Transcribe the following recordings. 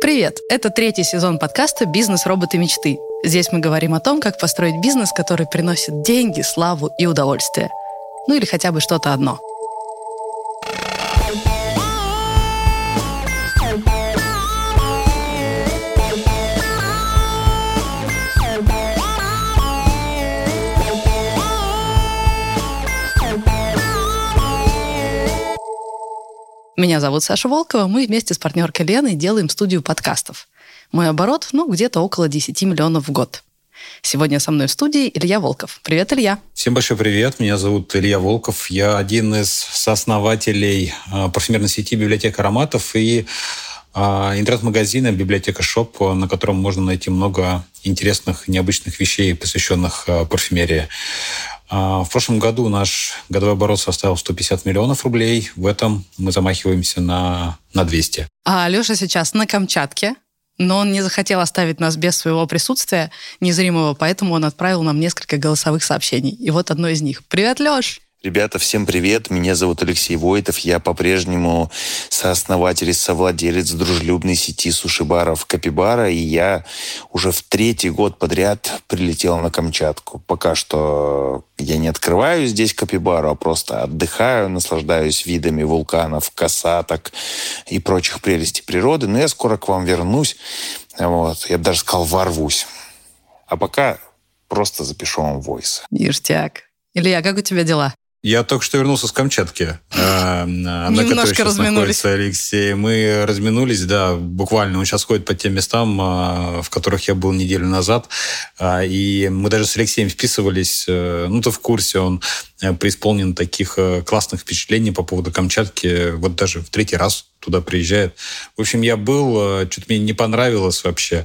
Привет! Это третий сезон подкаста «Бизнес. Роботы. Мечты». Здесь мы говорим о том, как построить бизнес, который приносит деньги, славу и удовольствие. Ну или хотя бы что-то одно – Меня зовут Саша Волкова. Мы вместе с партнеркой Леной делаем студию подкастов. Мой оборот, ну, где-то около 10 миллионов в год. Сегодня со мной в студии Илья Волков. Привет, Илья. Всем большой привет. Меня зовут Илья Волков. Я один из сооснователей э, парфюмерной сети «Библиотека ароматов» и э, интернет-магазина «Библиотека Shop», на котором можно найти много интересных, необычных вещей, посвященных э, парфюмерии. А, в прошлом году наш годовой оборот составил 150 миллионов рублей. В этом мы замахиваемся на, на 200. А Леша сейчас на Камчатке, но он не захотел оставить нас без своего присутствия незримого, поэтому он отправил нам несколько голосовых сообщений. И вот одно из них. «Привет, Леш!» Ребята, всем привет. Меня зовут Алексей Войтов. Я по-прежнему сооснователь и совладелец дружелюбной сети суши-баров Капибара. И я уже в третий год подряд прилетел на Камчатку. Пока что я не открываю здесь Капибару, а просто отдыхаю, наслаждаюсь видами вулканов, касаток и прочих прелестей природы. Но я скоро к вам вернусь. Вот. Я бы даже сказал, ворвусь. А пока просто запишу вам войс. Ништяк. Илья, как у тебя дела? Я только что вернулся с Камчатки. А, Немножко разминулись. Алексей. Мы разминулись, да, буквально. Он сейчас ходит по тем местам, а, в которых я был неделю назад. А, и мы даже с Алексеем вписывались. Э, ну, ты в курсе, он э, преисполнен таких э, классных впечатлений по поводу Камчатки. Вот даже в третий раз туда приезжает. В общем, я был, что-то мне не понравилось вообще.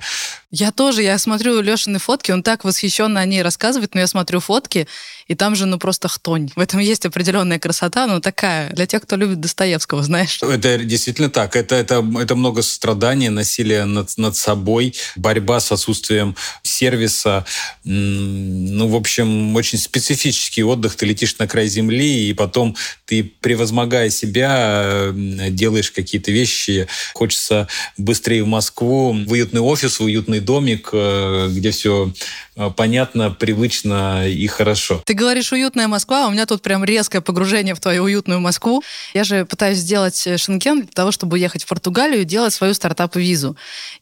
Я тоже, я смотрю Лешины фотки, он так восхищенно о ней рассказывает, но я смотрю фотки, и там же, ну, просто хтонь. В этом есть определенная красота, но такая, для тех, кто любит Достоевского, знаешь. Это действительно так. Это, это, это много страданий, насилия над, над собой, борьба с отсутствием сервиса. Ну, в общем, очень специфический отдых. Ты летишь на край земли, и потом ты, превозмогая себя, делаешь какие-то вещи. Хочется быстрее в Москву, в уютный офис, в уютный домик, э, где все э, понятно, привычно и хорошо. Ты говоришь «уютная Москва», а у меня тут прям резкое погружение в твою уютную Москву. Я же пытаюсь сделать э, шенген для того, чтобы уехать в Португалию и делать свою стартап-визу.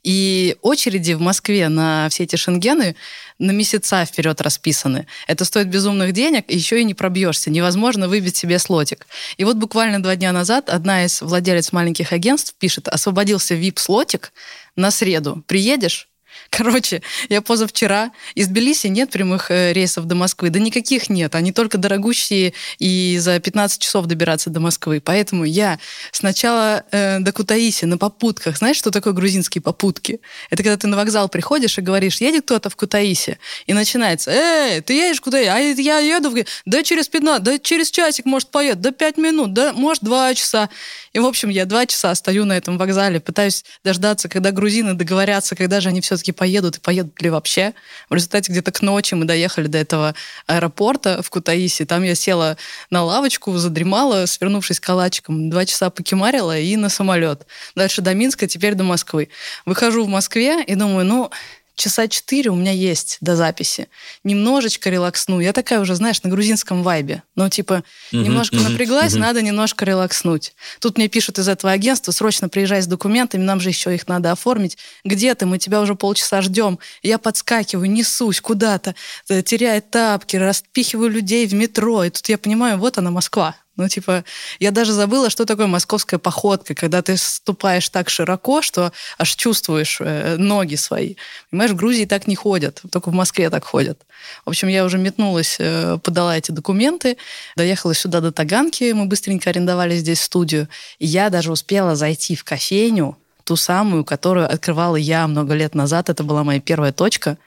И очереди в Москве на все эти шенгены на месяца вперед расписаны. Это стоит безумных денег, и еще и не пробьешься. Невозможно выбить себе слотик. И вот буквально два дня назад одна из владелец маленьких агентств пишет, освободился VIP-слотик на среду. Приедешь? Короче, я позавчера из Тбилиси нет прямых э, рейсов до Москвы. Да никаких нет. Они только дорогущие и за 15 часов добираться до Москвы. Поэтому я сначала э, до Кутаиси на попутках. Знаешь, что такое грузинские попутки? Это когда ты на вокзал приходишь и говоришь, едет кто-то в Кутаиси. И начинается, эй, ты едешь куда? А я еду в... Да через 15, да через часик, может, поедет, да 5 минут, да, может, 2 часа. И, в общем, я два часа стою на этом вокзале, пытаюсь дождаться, когда грузины договорятся, когда же они все-таки поедут и поедут ли вообще. В результате где-то к ночи мы доехали до этого аэропорта в Кутаиси. Там я села на лавочку, задремала, свернувшись калачиком, два часа покемарила и на самолет. Дальше до Минска, теперь до Москвы. Выхожу в Москве и думаю, ну, часа четыре у меня есть до записи. Немножечко релаксну. Я такая уже, знаешь, на грузинском вайбе. Ну, типа, uh-huh, немножко uh-huh, напряглась, uh-huh. надо немножко релакснуть. Тут мне пишут из этого агентства, срочно приезжай с документами, нам же еще их надо оформить. Где ты? Мы тебя уже полчаса ждем. Я подскакиваю, несусь куда-то, э, теряя тапки, распихиваю людей в метро. И тут я понимаю, вот она, Москва. Ну, типа, я даже забыла, что такое московская походка, когда ты ступаешь так широко, что аж чувствуешь э, ноги свои. Понимаешь, в Грузии так не ходят, только в Москве так ходят. В общем, я уже метнулась, э, подала эти документы, доехала сюда до Таганки, мы быстренько арендовали здесь студию, и я даже успела зайти в кофейню, ту самую, которую открывала я много лет назад. Это была моя первая точка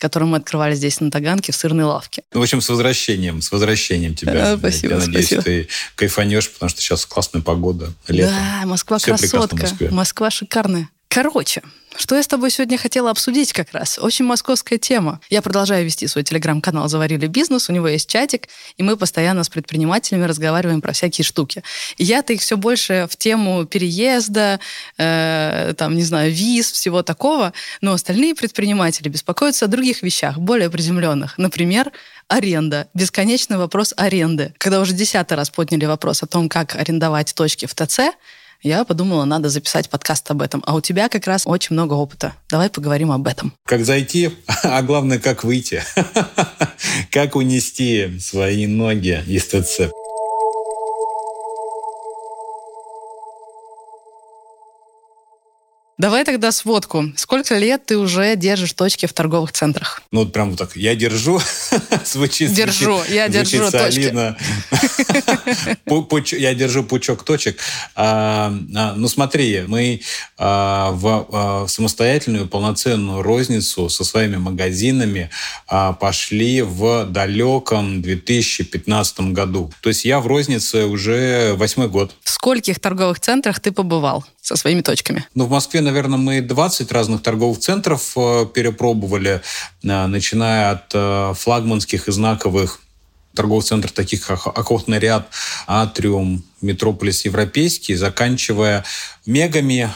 который мы открывали здесь на Таганке в сырной лавке. В общем, с возвращением, с возвращением тебя. А, спасибо, Я надеюсь, спасибо. ты кайфанешь, потому что сейчас классная погода, лето. Да, Москва Все красотка. Москва шикарная. Короче, что я с тобой сегодня хотела обсудить как раз? Очень московская тема. Я продолжаю вести свой телеграм-канал «Заварили бизнес», у него есть чатик, и мы постоянно с предпринимателями разговариваем про всякие штуки. И я-то их все больше в тему переезда, э, там, не знаю, виз, всего такого, но остальные предприниматели беспокоятся о других вещах, более приземленных. Например, аренда. Бесконечный вопрос аренды. Когда уже десятый раз подняли вопрос о том, как арендовать точки в ТЦ, я подумала, надо записать подкаст об этом. А у тебя как раз очень много опыта. Давай поговорим об этом. Как зайти, а главное, как выйти. Как унести свои ноги из ТЦ. Давай тогда сводку. Сколько лет ты уже держишь точки в торговых центрах? Ну, вот прям вот так. Я держу. звучит Держу, звучит, я держу солидно. я держу пучок точек. А, а, ну, смотри, мы а, в самостоятельную полноценную розницу со своими магазинами пошли в далеком 2015 году. То есть я в рознице уже восьмой год. В скольких торговых центрах ты побывал со своими точками? Ну, в Москве, наверное, мы 20 разных торговых центров э, перепробовали, э, начиная от э, флагманских и знаковых торговых центров, таких как Охотный ряд, Атриум, Метрополис Европейский, заканчивая мегами,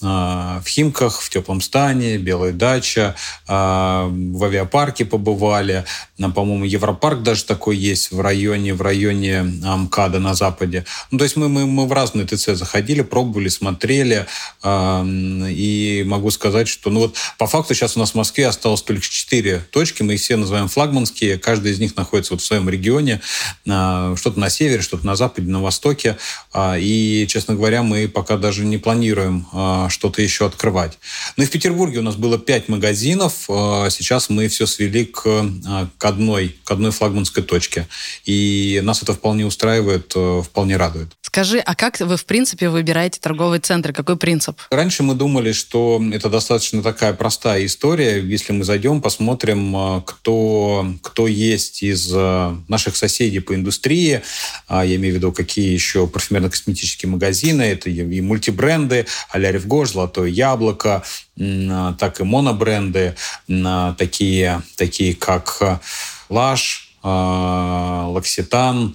в Химках, в Теплом стане, Белая дача, а, в авиапарке побывали. По-моему, Европарк даже такой есть в районе, в районе МКАДа на Западе. Ну, то есть мы, мы, мы в разные ТЦ заходили, пробовали, смотрели. А, и могу сказать, что ну вот по факту сейчас у нас в Москве осталось только четыре точки. Мы их все называем флагманские. Каждый из них находится вот в своем регионе. Что-то на севере, что-то на западе, на востоке. И, честно говоря, мы пока даже не планируем что-то еще открывать. Ну и в Петербурге у нас было пять магазинов. А, сейчас мы все свели к, а, к, одной, к одной флагманской точке. И нас это вполне устраивает, э, вполне радует. Скажи, а как вы, в принципе, выбираете торговые центры? Какой принцип? Раньше мы думали, что это достаточно такая простая история. Если мы зайдем, посмотрим, а, кто, кто есть из наших соседей по индустрии. Я имею в виду, какие еще парфюмерно-косметические магазины. Это и мультибренды, а-ля Ревгош, Золотое Яблоко, а, так и монобренды, а, такие, такие как Лаш, а, Лакситан,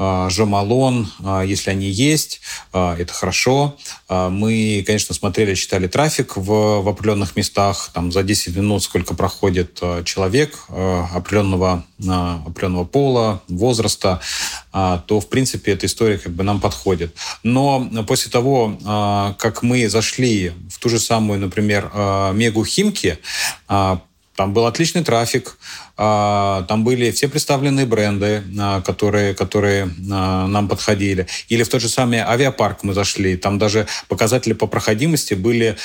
Жомалон, если они есть, это хорошо. Мы, конечно, смотрели, читали трафик в, в определенных местах, там за 10 минут сколько проходит человек определенного, определенного пола, возраста, то, в принципе, эта история как бы нам подходит. Но после того, как мы зашли в ту же самую, например, Мегу Химки, там был отличный трафик, а, там были все представленные бренды, а, которые, которые а, нам подходили. Или в тот же самый авиапарк мы зашли, там даже показатели по проходимости были,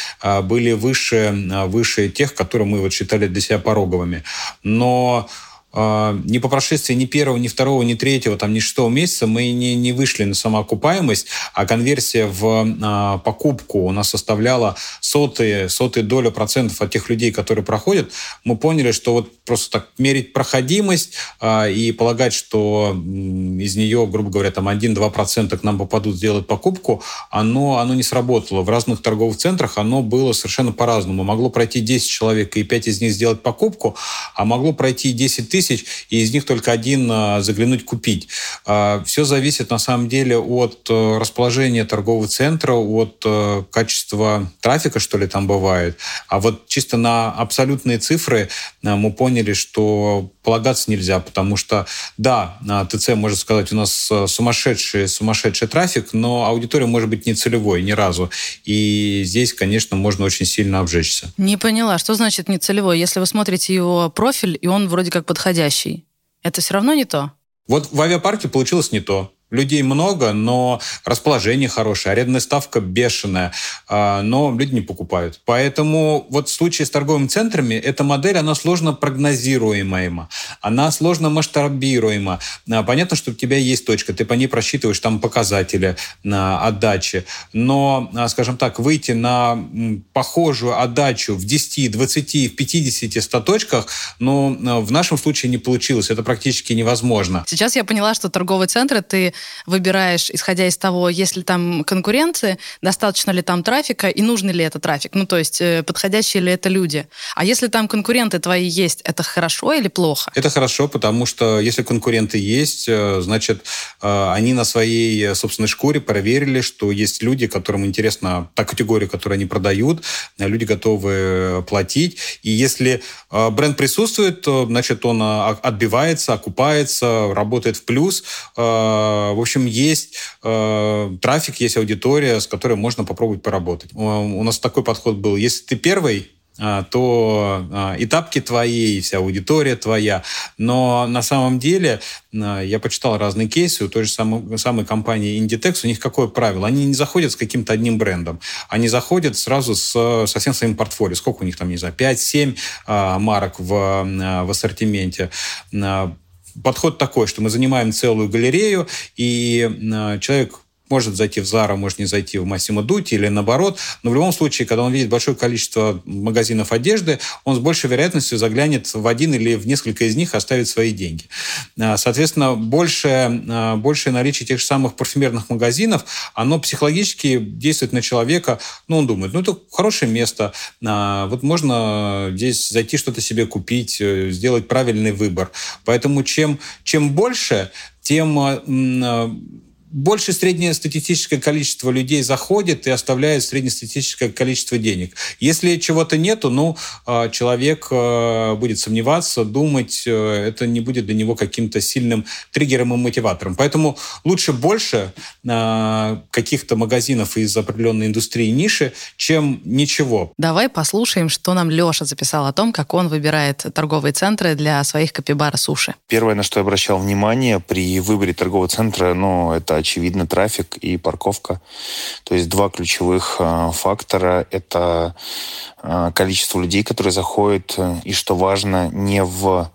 были выше, выше тех, которые мы вот считали для себя пороговыми. Но ни по прошествии ни первого, ни второго, ни третьего, там, ни шестого месяца мы не, не вышли на самоокупаемость, а конверсия в а, покупку у нас составляла сотые, сотые доли процентов от тех людей, которые проходят. Мы поняли, что вот просто так мерить проходимость а, и полагать, что из нее, грубо говоря, там 1-2% к нам попадут сделать покупку, оно, оно не сработало. В разных торговых центрах оно было совершенно по-разному. Могло пройти 10 человек и 5 из них сделать покупку, а могло пройти 10 тысяч тысяч, и из них только один а, заглянуть купить. А, Все зависит на самом деле от э, расположения торгового центра, от э, качества трафика, что ли, там бывает. А вот чисто на абсолютные цифры э, мы поняли, что полагаться нельзя, потому что, да, на ТЦ, можно сказать, у нас сумасшедший, сумасшедший трафик, но аудитория может быть не целевой ни разу. И здесь, конечно, можно очень сильно обжечься. Не поняла, что значит не целевой? Если вы смотрите его профиль, и он вроде как подходящий. Это все равно не то? Вот в авиапарке получилось не то. Людей много, но расположение хорошее, арендная ставка бешеная, а, но люди не покупают. Поэтому вот в случае с торговыми центрами эта модель, она сложно прогнозируемая, она сложно масштабируема. А, понятно, что у тебя есть точка, ты по ней просчитываешь там показатели на отдаче, но, а, скажем так, выйти на похожую отдачу в 10, 20, в 50, 100 точках, ну, в нашем случае не получилось, это практически невозможно. Сейчас я поняла, что торговый центр ты выбираешь, исходя из того, есть ли там конкуренции, достаточно ли там трафика и нужный ли это трафик. Ну, то есть э, подходящие ли это люди. А если там конкуренты твои есть, это хорошо или плохо? Это хорошо, потому что если конкуренты есть, э, значит, э, они на своей собственной шкуре проверили, что есть люди, которым интересна та категория, которую они продают, люди готовы платить. И если бренд присутствует, то, значит, он отбивается, окупается, работает в плюс. В общем, есть трафик, есть аудитория, с которой можно попробовать поработать. У нас такой подход был. Если ты первый, а, то а, и тапки твои, вся аудитория твоя. Но на самом деле а, я почитал разные кейсы у той же самой, самой компании Inditex. У них какое правило? Они не заходят с каким-то одним брендом. Они заходят сразу с, со всем своим портфолио. Сколько у них там, не знаю, 5-7 марок в, в ассортименте подход такой, что мы занимаем целую галерею, и человек может зайти в Zara, может не зайти в Massimo Dutti или наоборот. Но в любом случае, когда он видит большое количество магазинов одежды, он с большей вероятностью заглянет в один или в несколько из них, оставит свои деньги. А, соответственно, большее, а, большее наличие тех же самых парфюмерных магазинов, оно психологически действует на человека. Ну, он думает, ну, это хорошее место, а, вот можно здесь зайти что-то себе купить, э, сделать правильный выбор. Поэтому чем, чем больше, тем больше среднестатистическое количество людей заходит и оставляет среднестатистическое количество денег. Если чего-то нету, ну, а, человек а, будет сомневаться, думать, э, это не будет для него каким-то сильным триггером и мотиватором. Поэтому лучше больше а, каких-то магазинов из определенной индустрии ниши, чем ничего. Давай послушаем, что нам Леша записал о том, как он выбирает торговые центры для своих капибара суши. Первое, на что я обращал внимание при выборе торгового центра, ну, это очевидно, трафик и парковка. То есть два ключевых э, фактора – это э, количество людей, которые заходят, э, и, что важно, не в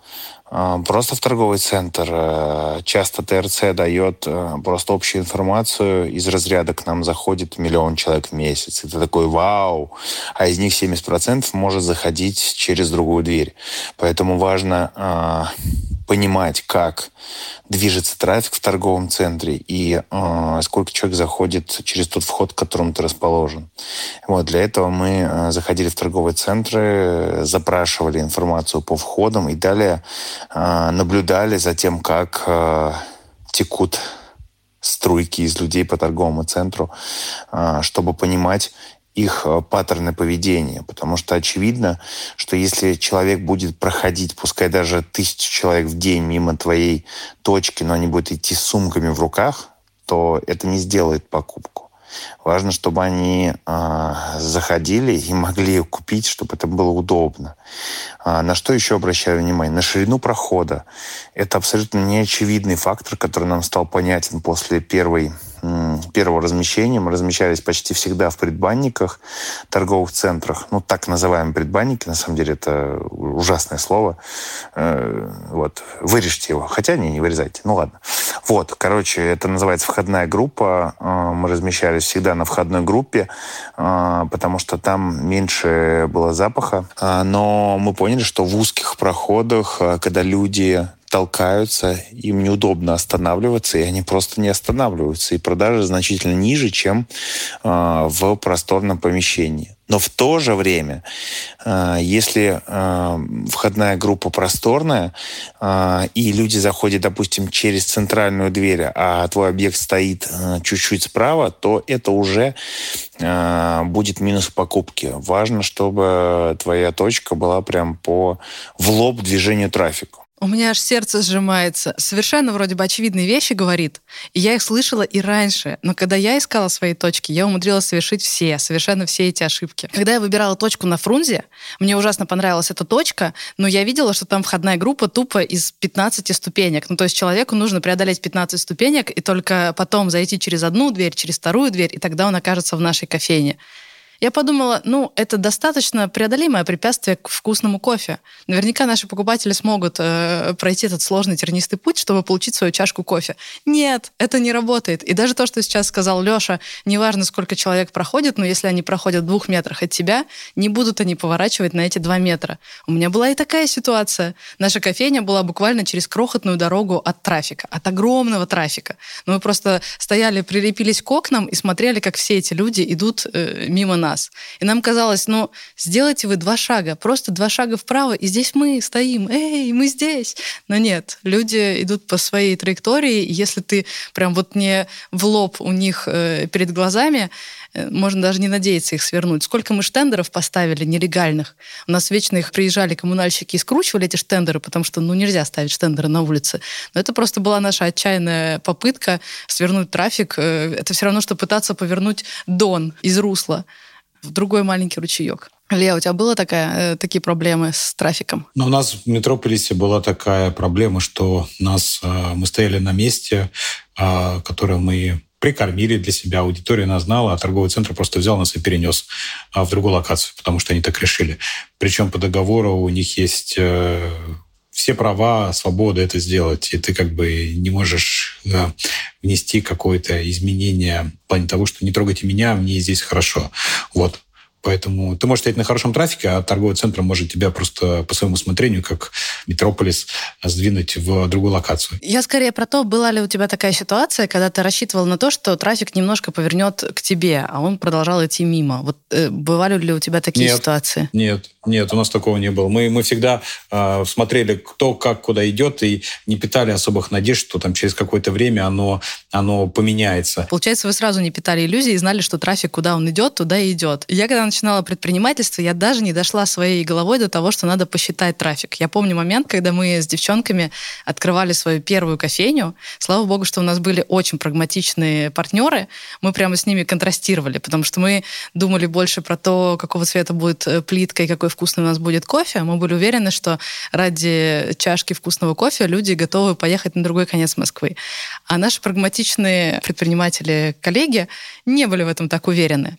Просто в торговый центр часто ТРЦ дает просто общую информацию. Из разряда к нам заходит миллион человек в месяц. Это такой вау. А из них 70% может заходить через другую дверь. Поэтому важно понимать, как движется трафик в торговом центре и э, сколько человек заходит через тот вход, к которому ты расположен. Вот, для этого мы э, заходили в торговые центры, запрашивали информацию по входам и далее э, наблюдали за тем, как э, текут струйки из людей по торговому центру, э, чтобы понимать, их э, паттерны поведения. Потому что очевидно, что если человек будет проходить, пускай даже тысячу человек в день мимо твоей точки, но они будут идти с сумками в руках, то это не сделает покупку. Важно, чтобы они э, заходили и могли купить, чтобы это было удобно. А на что еще обращаю внимание? На ширину прохода. Это абсолютно неочевидный фактор, который нам стал понятен после первой первого размещения. Мы размещались почти всегда в предбанниках, торговых центрах. Ну, так называемые предбанники, на самом деле это ужасное слово. Э, вот, вырежьте его. Хотя не, не вырезайте. Ну, ладно. Вот, короче, это называется входная группа. Э, мы размещались всегда на входной группе, э, потому что там меньше было запаха. Но мы поняли, что в узких проходах, когда люди толкаются, им неудобно останавливаться, и они просто не останавливаются. И продажи значительно ниже, чем э, в просторном помещении. Но в то же время, э, если э, входная группа просторная, э, и люди заходят, допустим, через центральную дверь, а твой объект стоит э, чуть-чуть справа, то это уже э, будет минус покупки. Важно, чтобы твоя точка была прям по в лоб движению трафика. У меня аж сердце сжимается. Совершенно вроде бы очевидные вещи говорит. И я их слышала и раньше. Но когда я искала свои точки, я умудрилась совершить все, совершенно все эти ошибки. Когда я выбирала точку на Фрунзе, мне ужасно понравилась эта точка, но я видела, что там входная группа тупо из 15 ступенек. Ну, то есть человеку нужно преодолеть 15 ступенек и только потом зайти через одну дверь, через вторую дверь, и тогда он окажется в нашей кофейне. Я подумала, ну, это достаточно преодолимое препятствие к вкусному кофе. Наверняка наши покупатели смогут э, пройти этот сложный тернистый путь, чтобы получить свою чашку кофе. Нет, это не работает. И даже то, что сейчас сказал Леша, неважно, сколько человек проходит, но если они проходят в двух метрах от тебя, не будут они поворачивать на эти два метра. У меня была и такая ситуация. Наша кофейня была буквально через крохотную дорогу от трафика, от огромного трафика. Но мы просто стояли, прилепились к окнам и смотрели, как все эти люди идут э, мимо нас. И нам казалось, ну, сделайте вы два шага, просто два шага вправо, и здесь мы стоим, эй, мы здесь. Но нет, люди идут по своей траектории, и если ты прям вот не в лоб у них э, перед глазами, Э, можно даже не надеяться их свернуть. Сколько мы штендеров поставили нелегальных. У нас вечно их приезжали коммунальщики и скручивали эти штендеры, потому что ну, нельзя ставить штендеры на улице. Но это просто была наша отчаянная попытка свернуть трафик. Э, это все равно, что пытаться повернуть Дон из русла в другой маленький ручеек. Лео, у тебя было такая, э, такие проблемы с трафиком? Ну, у нас в Метрополисе была такая проблема, что нас, мы стояли на месте, которое мы прикормили для себя, аудитория нас знала, а торговый центр просто взял нас и перенес а, в другую локацию, потому что они так решили. Причем по договору у них есть э, все права, свобода это сделать, и ты как бы не можешь э, внести какое-то изменение в плане того, что не трогайте меня, мне здесь хорошо. Вот. Поэтому ты можешь стоять на хорошем трафике, а торговый центр может тебя просто по своему усмотрению, как Метрополис, сдвинуть в другую локацию. Я скорее про то, была ли у тебя такая ситуация, когда ты рассчитывал на то, что трафик немножко повернет к тебе, а он продолжал идти мимо. Вот э, бывали ли у тебя такие нет, ситуации? Нет, нет, у нас такого не было. Мы, мы всегда э, смотрели, кто как куда идет, и не питали особых надежд, что там через какое-то время оно, оно поменяется. Получается, вы сразу не питали иллюзий и знали, что трафик, куда он идет, туда и идет. Я когда начинала предпринимательство, я даже не дошла своей головой до того, что надо посчитать трафик. Я помню момент, когда мы с девчонками открывали свою первую кофейню. Слава богу, что у нас были очень прагматичные партнеры. Мы прямо с ними контрастировали, потому что мы думали больше про то, какого цвета будет э, плитка и какой вкусный у нас будет кофе. Мы были уверены, что ради чашки вкусного кофе люди готовы поехать на другой конец Москвы. А наши прагматичные предприниматели, коллеги не были в этом так уверены.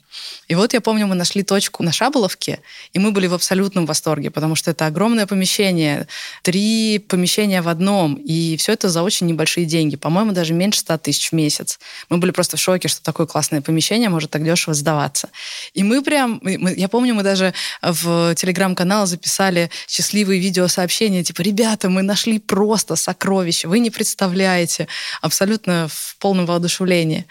И вот я помню, мы нашли точку на Шаболовке, и мы были в абсолютном восторге, потому что это огромное помещение, три помещения в одном, и все это за очень небольшие деньги, по-моему, даже меньше 100 тысяч в месяц. Мы были просто в шоке, что такое классное помещение может так дешево сдаваться. И мы прям, я помню, мы даже в телеграм-канал записали счастливые видеосообщения, типа, ребята, мы нашли просто сокровище, вы не представляете, абсолютно в полном воодушевлении.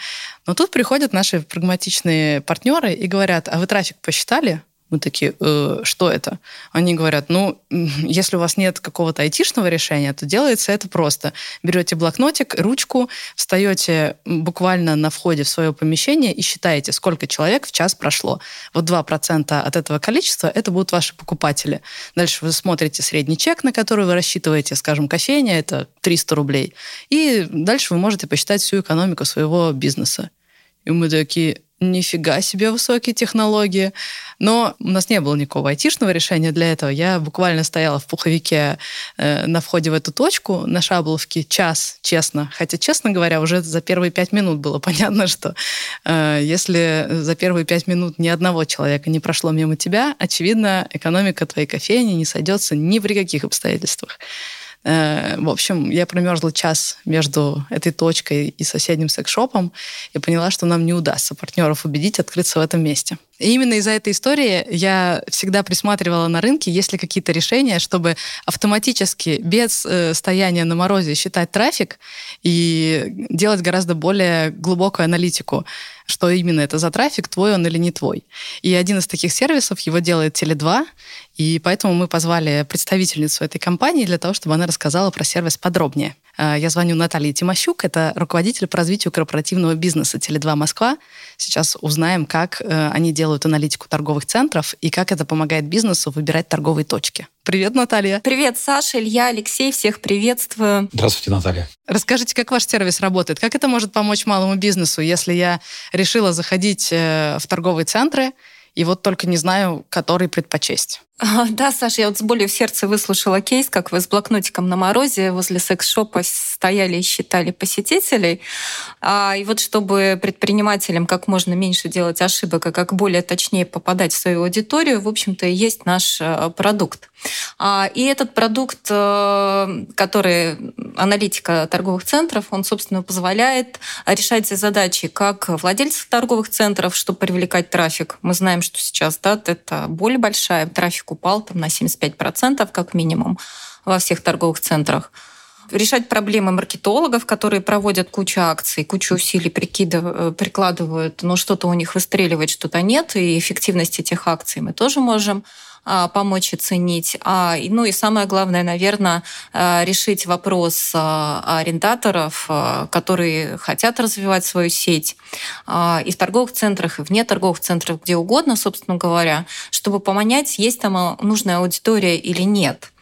Но тут приходят наши прагматичные партнеры и говорят, а вы трафик посчитали? Мы такие, э, что это? Они говорят, ну, если у вас нет какого-то айтишного решения, то делается это просто. Берете блокнотик, ручку, встаете буквально на входе в свое помещение и считаете, сколько человек в час прошло. Вот 2% от этого количества – это будут ваши покупатели. Дальше вы смотрите средний чек, на который вы рассчитываете, скажем, кофейня – это 300 рублей. И дальше вы можете посчитать всю экономику своего бизнеса. И мы такие, нифига себе высокие технологии. Но у нас не было никакого айтишного решения для этого. Я буквально стояла в пуховике э, на входе в эту точку на Шабловке час, честно. Хотя, честно говоря, уже за первые пять минут было понятно, что э, если за первые пять минут ни одного человека не прошло мимо тебя, очевидно, экономика твоей кофейни не сойдется ни при каких обстоятельствах. Э, в общем, я промерзла час между этой точкой и соседним секс-шопом и поняла, что нам не удастся партнеров убедить открыться в этом месте. И именно из-за этой истории я всегда присматривала на рынке, есть ли какие-то решения, чтобы автоматически, без э, стояния на морозе, считать трафик и делать гораздо более глубокую аналитику что именно это за трафик, твой он или не твой. И один из таких сервисов его делает Теле2, и поэтому мы позвали представительницу этой компании для того, чтобы она рассказала про сервис подробнее. Э, я звоню Наталье Тимощук, это руководитель по развитию корпоративного бизнеса Теле2 Москва. Сейчас узнаем, как э, они делают аналитику торговых центров и как это помогает бизнесу выбирать торговые точки. Привет, Наталья. Привет, Саша, Илья, Алексей, всех приветствую. Здравствуйте, Наталья. Расскажите, как ваш сервис работает? Как это может помочь малому бизнесу, если я решила заходить э, в торговые центры и вот только не знаю, который предпочесть. Да, Саша, я вот с болью в сердце выслушала кейс, как вы с блокнотиком на морозе возле секс-шопа стояли и считали посетителей. А, и вот чтобы предпринимателям как можно меньше делать ошибок, а как более точнее попадать в свою аудиторию, в общем-то, и есть наш э, продукт. А, и этот продукт, э, который аналитика торговых центров, он, собственно, позволяет решать задачи как владельцев торговых центров, чтобы привлекать трафик. Мы знаем, что сейчас да, это более большая, трафик упал там, на 75% как минимум во всех торговых центрах решать проблемы маркетологов, которые проводят кучу акций, кучу усилий э, прикладывают, но что-то у них выстреливает, что-то нет, и эффективность этих акций мы тоже можем а, помочь оценить. А, ну и самое главное, наверное, а, решить вопрос арендаторов, которые хотят развивать свою сеть и в торговых центрах, и вне торговых центров, где угодно, собственно говоря, чтобы понять, есть там нужная аудитория или нет.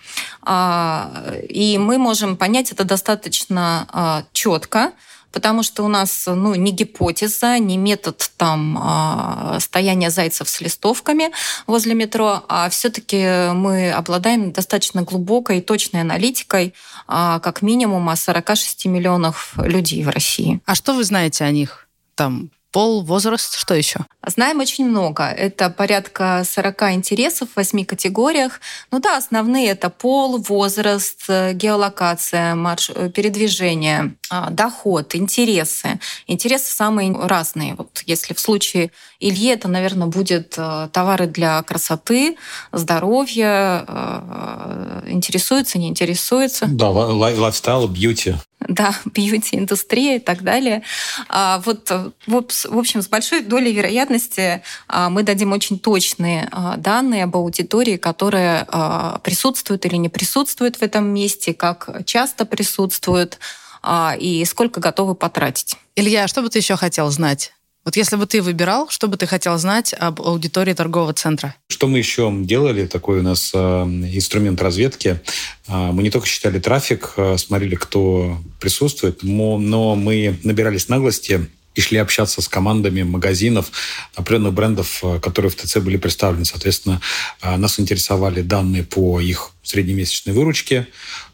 И мы можем понять это достаточно четко, потому что у нас ну, не гипотеза, не метод там а, стояния зайцев с листовками возле метро, а все-таки мы обладаем достаточно глубокой и точной аналитикой, а, как минимум, о 46 миллионах людей в России. А что вы знаете о них? Там пол, возраст, что еще? Знаем очень много. Это порядка 40 интересов в 8 категориях. Ну да, основные это пол, возраст, геолокация, марш... передвижение, а, доход, интересы. Интересы самые разные. Вот если в случае Ильи это, наверное, будет э, товары для красоты, здоровья, э, интересуется, не интересуется. Да, лайфстайл, бьюти да, бьюти-индустрия и так далее. А вот, в общем, с большой долей вероятности а, мы дадим очень точные а, данные об аудитории, которая а, присутствует или не присутствует в этом месте, как часто присутствует и сколько готовы потратить. Илья, что бы ты еще хотел знать? Вот если бы ты выбирал, что бы ты хотел знать об аудитории торгового центра? Что мы еще делали? Такой у нас э, инструмент разведки. Э, мы не только считали трафик, э, смотрели, кто присутствует, но мы набирались наглости и шли общаться с командами магазинов определенных брендов, которые в ТЦ были представлены. Соответственно, нас интересовали данные по их среднемесячной выручке,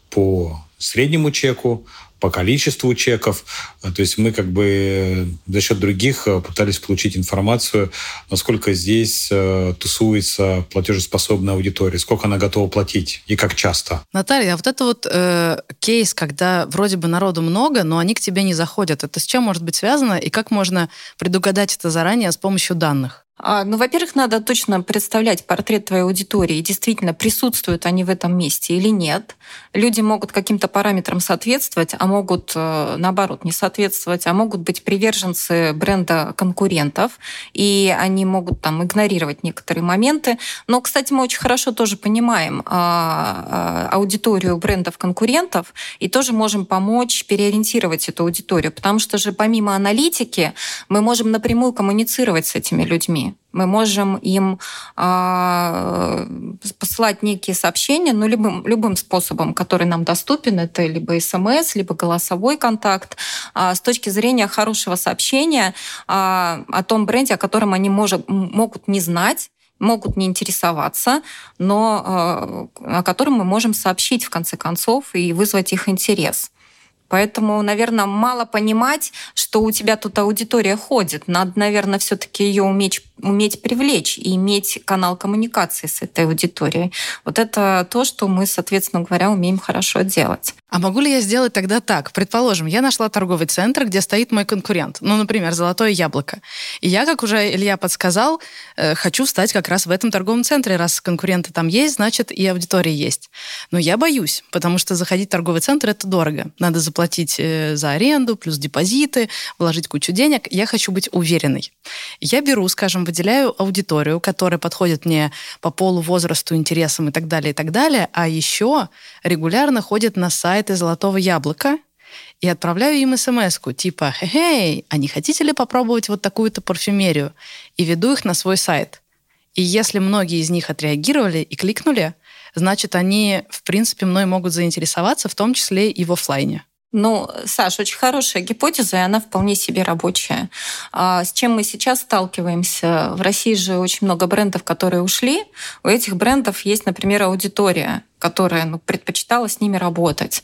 по среднему чеку, по количеству чеков. А, то есть мы как бы за счет других э, пытались получить информацию, насколько здесь э, тусуется платежеспособная аудитория, сколько она готова платить и как часто. Наталья, а вот это вот э, кейс, когда вроде бы народу много, но они к тебе не заходят, это с чем может быть связано и как можно предугадать это заранее с помощью данных? А, ну, во-первых, надо точно представлять портрет твоей аудитории. Действительно, присутствуют они в этом месте или нет. Люди могут каким-то параметрам соответствовать, а могут, э, наоборот, не соответствовать, а могут быть приверженцы бренда конкурентов, и они могут там игнорировать некоторые моменты. Но, кстати, мы очень хорошо тоже понимаем а, а, аудиторию брендов конкурентов и тоже можем помочь переориентировать эту аудиторию, потому что же помимо аналитики мы можем напрямую коммуницировать с этими людьми. Мы можем им э, посылать некие сообщения, ну, любым, любым способом, который нам доступен. Это либо смс, либо голосовой контакт. А с точки зрения хорошего сообщения а, о том бренде, о котором они может, могут не знать, могут не интересоваться, но о котором мы можем сообщить в конце концов и вызвать их интерес. Поэтому, наверное, мало понимать, что у тебя тут аудитория ходит. Надо, наверное, все-таки ее уметь, уметь привлечь и иметь канал коммуникации с этой аудиторией. Вот это то, что мы, соответственно говоря, умеем хорошо делать. А могу ли я сделать тогда так? Предположим, я нашла торговый центр, где стоит мой конкурент. Ну, например, «Золотое яблоко». И я, как уже Илья подсказал, э, хочу встать как раз в этом торговом центре. Раз конкуренты там есть, значит, и аудитория есть. Но я боюсь, потому что заходить в торговый центр – это дорого. Надо заплатить э, за аренду, плюс депозиты, вложить кучу денег. Я хочу быть уверенной. Я беру, скажем, выделяю аудиторию, которая подходит мне по полу, возрасту, интересам и так далее, и так далее, а еще регулярно ходит на сайт сайты «Золотого яблока», и отправляю им смс типа «Хей, а не хотите ли попробовать вот такую-то парфюмерию?» и веду их на свой сайт. И если многие из них отреагировали и кликнули, значит, они, в принципе, мной могут заинтересоваться, в том числе и в офлайне. Ну, Саша, очень хорошая гипотеза, и она вполне себе рабочая. А с чем мы сейчас сталкиваемся? В России же очень много брендов, которые ушли. У этих брендов есть, например, аудитория, которая ну, предпочитала с ними работать.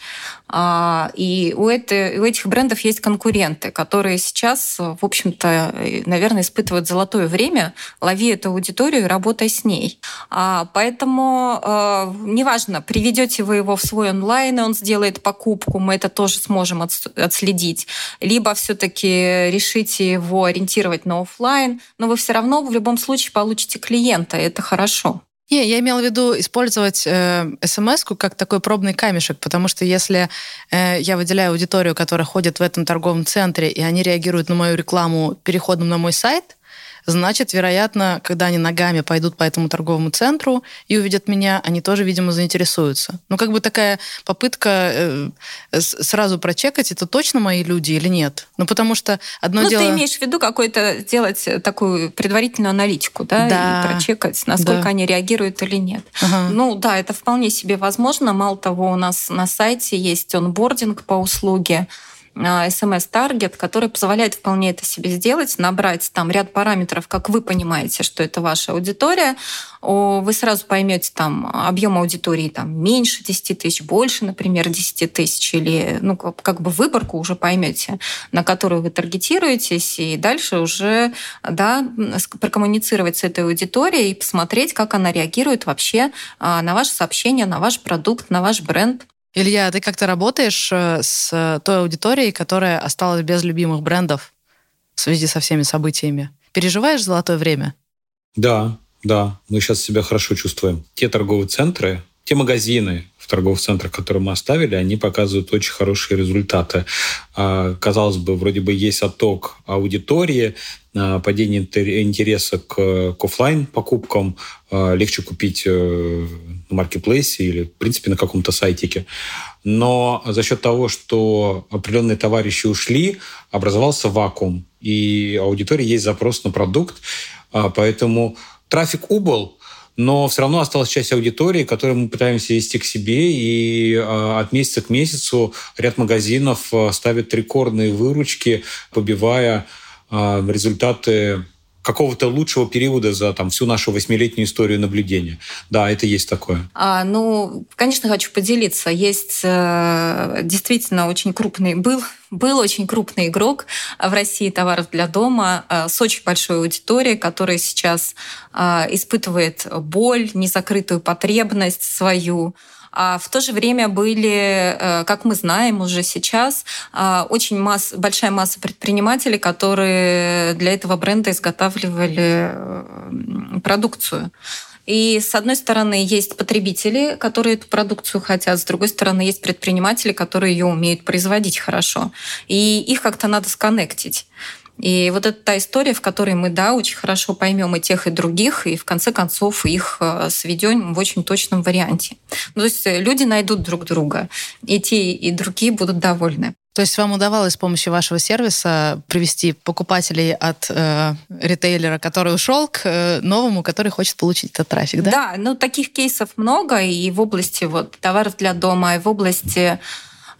А, и у, это, у этих брендов есть конкуренты, которые сейчас, в общем-то, наверное, испытывают золотое время. Лови эту аудиторию и работай с ней. А, поэтому а, неважно, приведете вы его в свой онлайн, и он сделает покупку, мы это тоже сможем отследить. Либо все-таки решите его ориентировать на офлайн, но вы все равно в любом случае получите клиента, это хорошо. Не, я имела в виду использовать э, смс как такой пробный камешек, потому что если э, я выделяю аудиторию, которая ходит в этом торговом центре, и они реагируют на мою рекламу переходом на мой сайт, значит, вероятно, когда они ногами пойдут по этому торговому центру и увидят меня, они тоже, видимо, заинтересуются. Ну, как бы такая попытка э, сразу прочекать, это точно мои люди или нет? Ну, потому что одно ну, дело... ты имеешь в виду какой-то сделать такую предварительную аналитику, да, да. и прочекать, насколько да. они реагируют или нет. Ага. Ну, да, это вполне себе возможно. Мало того, у нас на сайте есть онбординг по услуге, SMS-таргет, который позволяет вполне это себе сделать, набрать там ряд параметров, как вы понимаете, что это ваша аудитория. Вы сразу поймете там объем аудитории там меньше 10 тысяч, больше, например, 10 тысяч, или ну, как бы выборку уже поймете, на которую вы таргетируетесь, и дальше уже да, прокоммуницировать с этой аудиторией и посмотреть, как она реагирует вообще а, на ваше сообщение, на ваш продукт, на ваш бренд. Илья, ты как-то работаешь э, с той аудиторией, которая осталась без любимых брендов в связи со всеми событиями? Переживаешь золотое время? Да, да. Мы сейчас себя хорошо чувствуем. Те торговые центры, те магазины в торговых центрах, которые мы оставили, они показывают очень хорошие результаты. А, казалось бы, вроде бы есть отток аудитории, а, падение интереса к, к офлайн покупкам, а, легче купить э, на маркетплейсе или, в принципе, на каком-то сайтике. Но за счет того, что определенные товарищи ушли, образовался вакуум, и аудитории есть запрос на продукт, поэтому трафик убыл, но все равно осталась часть аудитории, которую мы пытаемся вести к себе, и э, от месяца к месяцу ряд магазинов э, ставит рекордные выручки, побивая э, результаты какого-то лучшего периода за там, всю нашу восьмилетнюю историю наблюдения. Да, это есть такое. А, ну, конечно, хочу поделиться. Есть э, действительно очень крупный, был, был очень крупный игрок в России товаров для дома э, с очень большой аудиторией, которая сейчас э, испытывает боль, незакрытую потребность свою, а в то же время были, э, как мы знаем уже сейчас, э, очень масс, большая масса предпринимателей, которые для этого бренда изготавливали э, продукцию. И с одной стороны есть потребители, которые эту продукцию хотят, с другой стороны есть предприниматели, которые ее умеют производить хорошо. И их как-то надо сконнектить. И вот это та история, в которой мы, да, очень хорошо поймем и тех, и других, и в конце концов их э, сведем в очень точном варианте. Ну, то есть э, люди найдут друг друга, и те, и другие будут довольны. То есть вам удавалось с помощью вашего сервиса привести покупателей от э, ритейлера, который ушел, к э, новому, который хочет получить этот трафик, да? Да, ну таких кейсов много и в области вот товаров для дома, и в области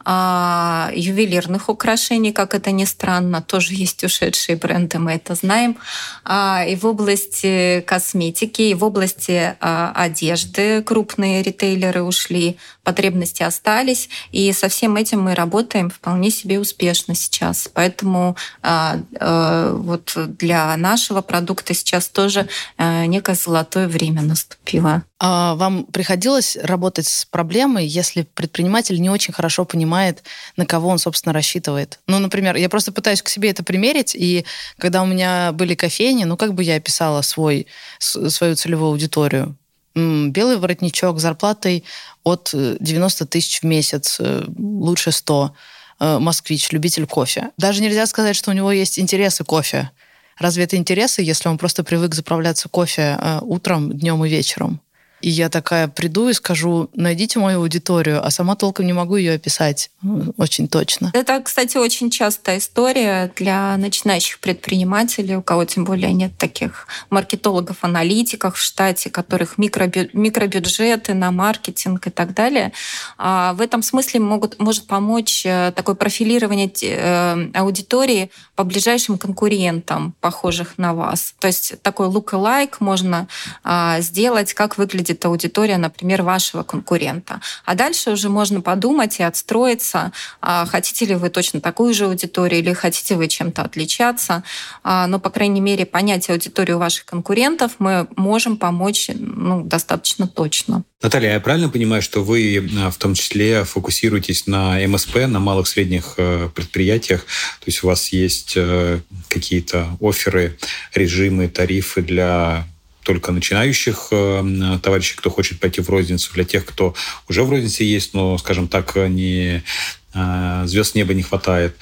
ювелирных украшений, как это ни странно, тоже есть ушедшие бренды, мы это знаем, а, и в области косметики, и в области а, одежды крупные ритейлеры ушли, потребности остались, и со всем этим мы работаем вполне себе успешно сейчас. Поэтому вот для нашего продукта сейчас тоже некое золотое время наступило. А вам приходилось работать с проблемой, если предприниматель не очень хорошо понимает, на кого он, собственно, рассчитывает? Ну, например, я просто пытаюсь к себе это примерить, и когда у меня были кофейни, ну, как бы я описала свой, свою целевую аудиторию? Белый воротничок зарплатой от 90 э, тысяч в месяц, э, лучше 100. Э, москвич, любитель кофе. Даже нельзя сказать, что у него есть интересы кофе. Разве это интересы, если он просто привык заправляться кофе утром, днем и вечером? И я такая приду и скажу, найдите мою аудиторию, а сама толком не могу ее описать ну, очень точно. Это, кстати, очень частая история для начинающих предпринимателей, у кого тем более нет таких маркетологов-аналитиков в штате, которых микробю... микробюджеты на маркетинг и так далее. А в этом смысле могут, может помочь э, такое профилирование э, аудитории по ближайшим конкурентам, похожих на вас. То есть такой look-alike можно а, сделать, как выглядит аудитория, например, вашего конкурента. А дальше уже можно подумать и отстроиться, а, хотите ли вы точно такую же аудиторию или хотите вы чем-то отличаться. А, но, по крайней мере, понять аудиторию ваших конкурентов мы можем помочь ну, достаточно точно. Наталья, я правильно понимаю, что вы в том числе фокусируетесь на МСП, на малых средних э, предприятиях? То есть у вас есть э, какие-то оферы, режимы, тарифы для только начинающих э, товарищей, кто хочет пойти в розницу, для тех, кто уже в рознице есть, но, скажем так, не э, звезд неба не хватает.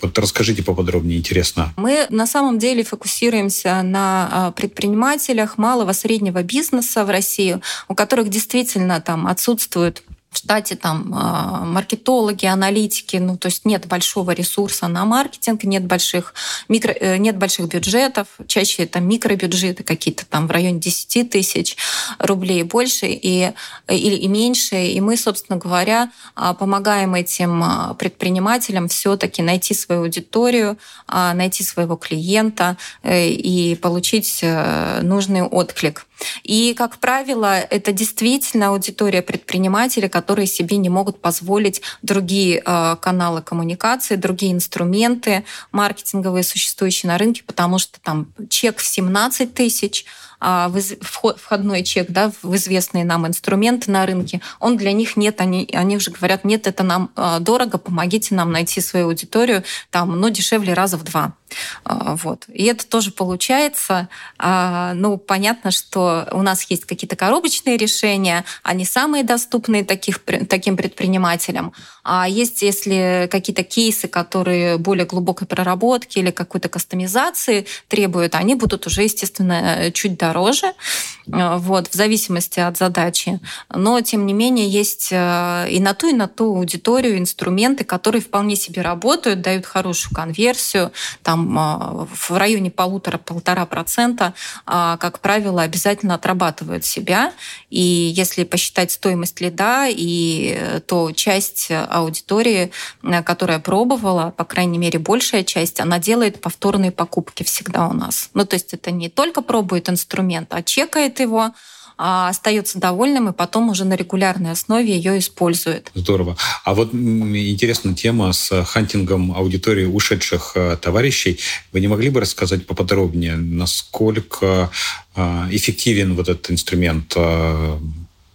Вот расскажите поподробнее, интересно. Мы на самом деле фокусируемся на э, предпринимателях малого среднего бизнеса в России, у которых действительно там отсутствует в штате там а, маркетологи, аналитики, ну то есть нет большого ресурса на маркетинг, нет больших, микро, э, нет больших бюджетов, чаще это микробюджеты какие-то там в районе 10 тысяч рублей больше и, или и меньше. И мы, собственно говоря, а, помогаем этим а, предпринимателям все-таки найти свою аудиторию, найти своего клиента э, и получить э, нужный отклик. И, как правило, это действительно аудитория предпринимателей, которые себе не могут позволить другие э, каналы коммуникации, другие инструменты маркетинговые, существующие на рынке, потому что там чек в 17 тысяч, а, входной чек да, в известные нам инструменты на рынке, он для них нет, они, они уже говорят, нет, это нам а, дорого, помогите нам найти свою аудиторию, там, но дешевле раза в два. А, вот. И это тоже получается. Ну, понятно, что у нас есть какие-то коробочные решения, они самые доступные таких, таким предпринимателям. А есть, если какие-то кейсы, которые более глубокой проработки или какой-то кастомизации требуют, они будут уже, естественно, чуть дороже, э, вот, в зависимости от задачи. Но, тем не менее, есть и на ту, и на ту аудиторию инструменты, которые вполне себе работают, дают хорошую конверсию, там э, в районе полутора-полтора процента, а, как правило, обязательно отрабатывают себя. И если посчитать стоимость лида, и то часть аудитории, которая пробовала, по крайней мере, большая часть, она делает повторные покупки всегда у нас. Ну, то есть это не только пробует инструмент, а чекает его, а остается довольным и потом уже на регулярной основе ее использует. Здорово. А вот интересная тема с хантингом аудитории ушедших э, товарищей. Вы не могли бы рассказать поподробнее, насколько э, эффективен вот этот инструмент? Э,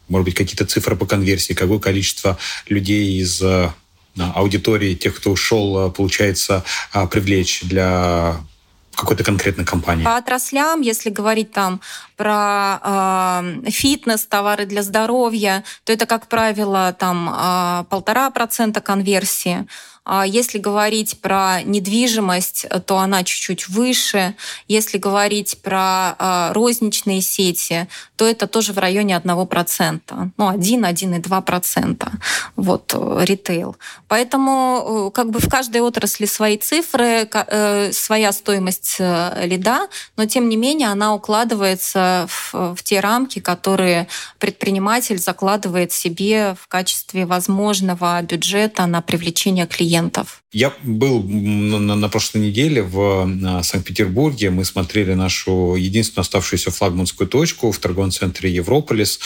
может быть, какие-то цифры по конверсии, какое количество людей из аудитории, тех, кто ушел, получается привлечь для какой-то конкретной компании? По отраслям, если говорить там про э, фитнес, товары для здоровья, то это, как правило, там полтора э, процента конверсии. А если говорить про недвижимость, то она чуть-чуть выше. Если говорить про а, розничные сети, то это тоже в районе 1%. Ну, 1, 1,2%. Вот, э, ритейл. Поэтому э, как бы в каждой отрасли свои цифры, э, своя стоимость лида, но тем не менее она укладывается в, в те рамки, которые предприниматель закладывает себе в качестве возможного бюджета на привлечение клиентов клиентов. Я был на, прошлой неделе в Санкт-Петербурге. Мы смотрели нашу единственную оставшуюся флагманскую точку в торговом центре Европолис.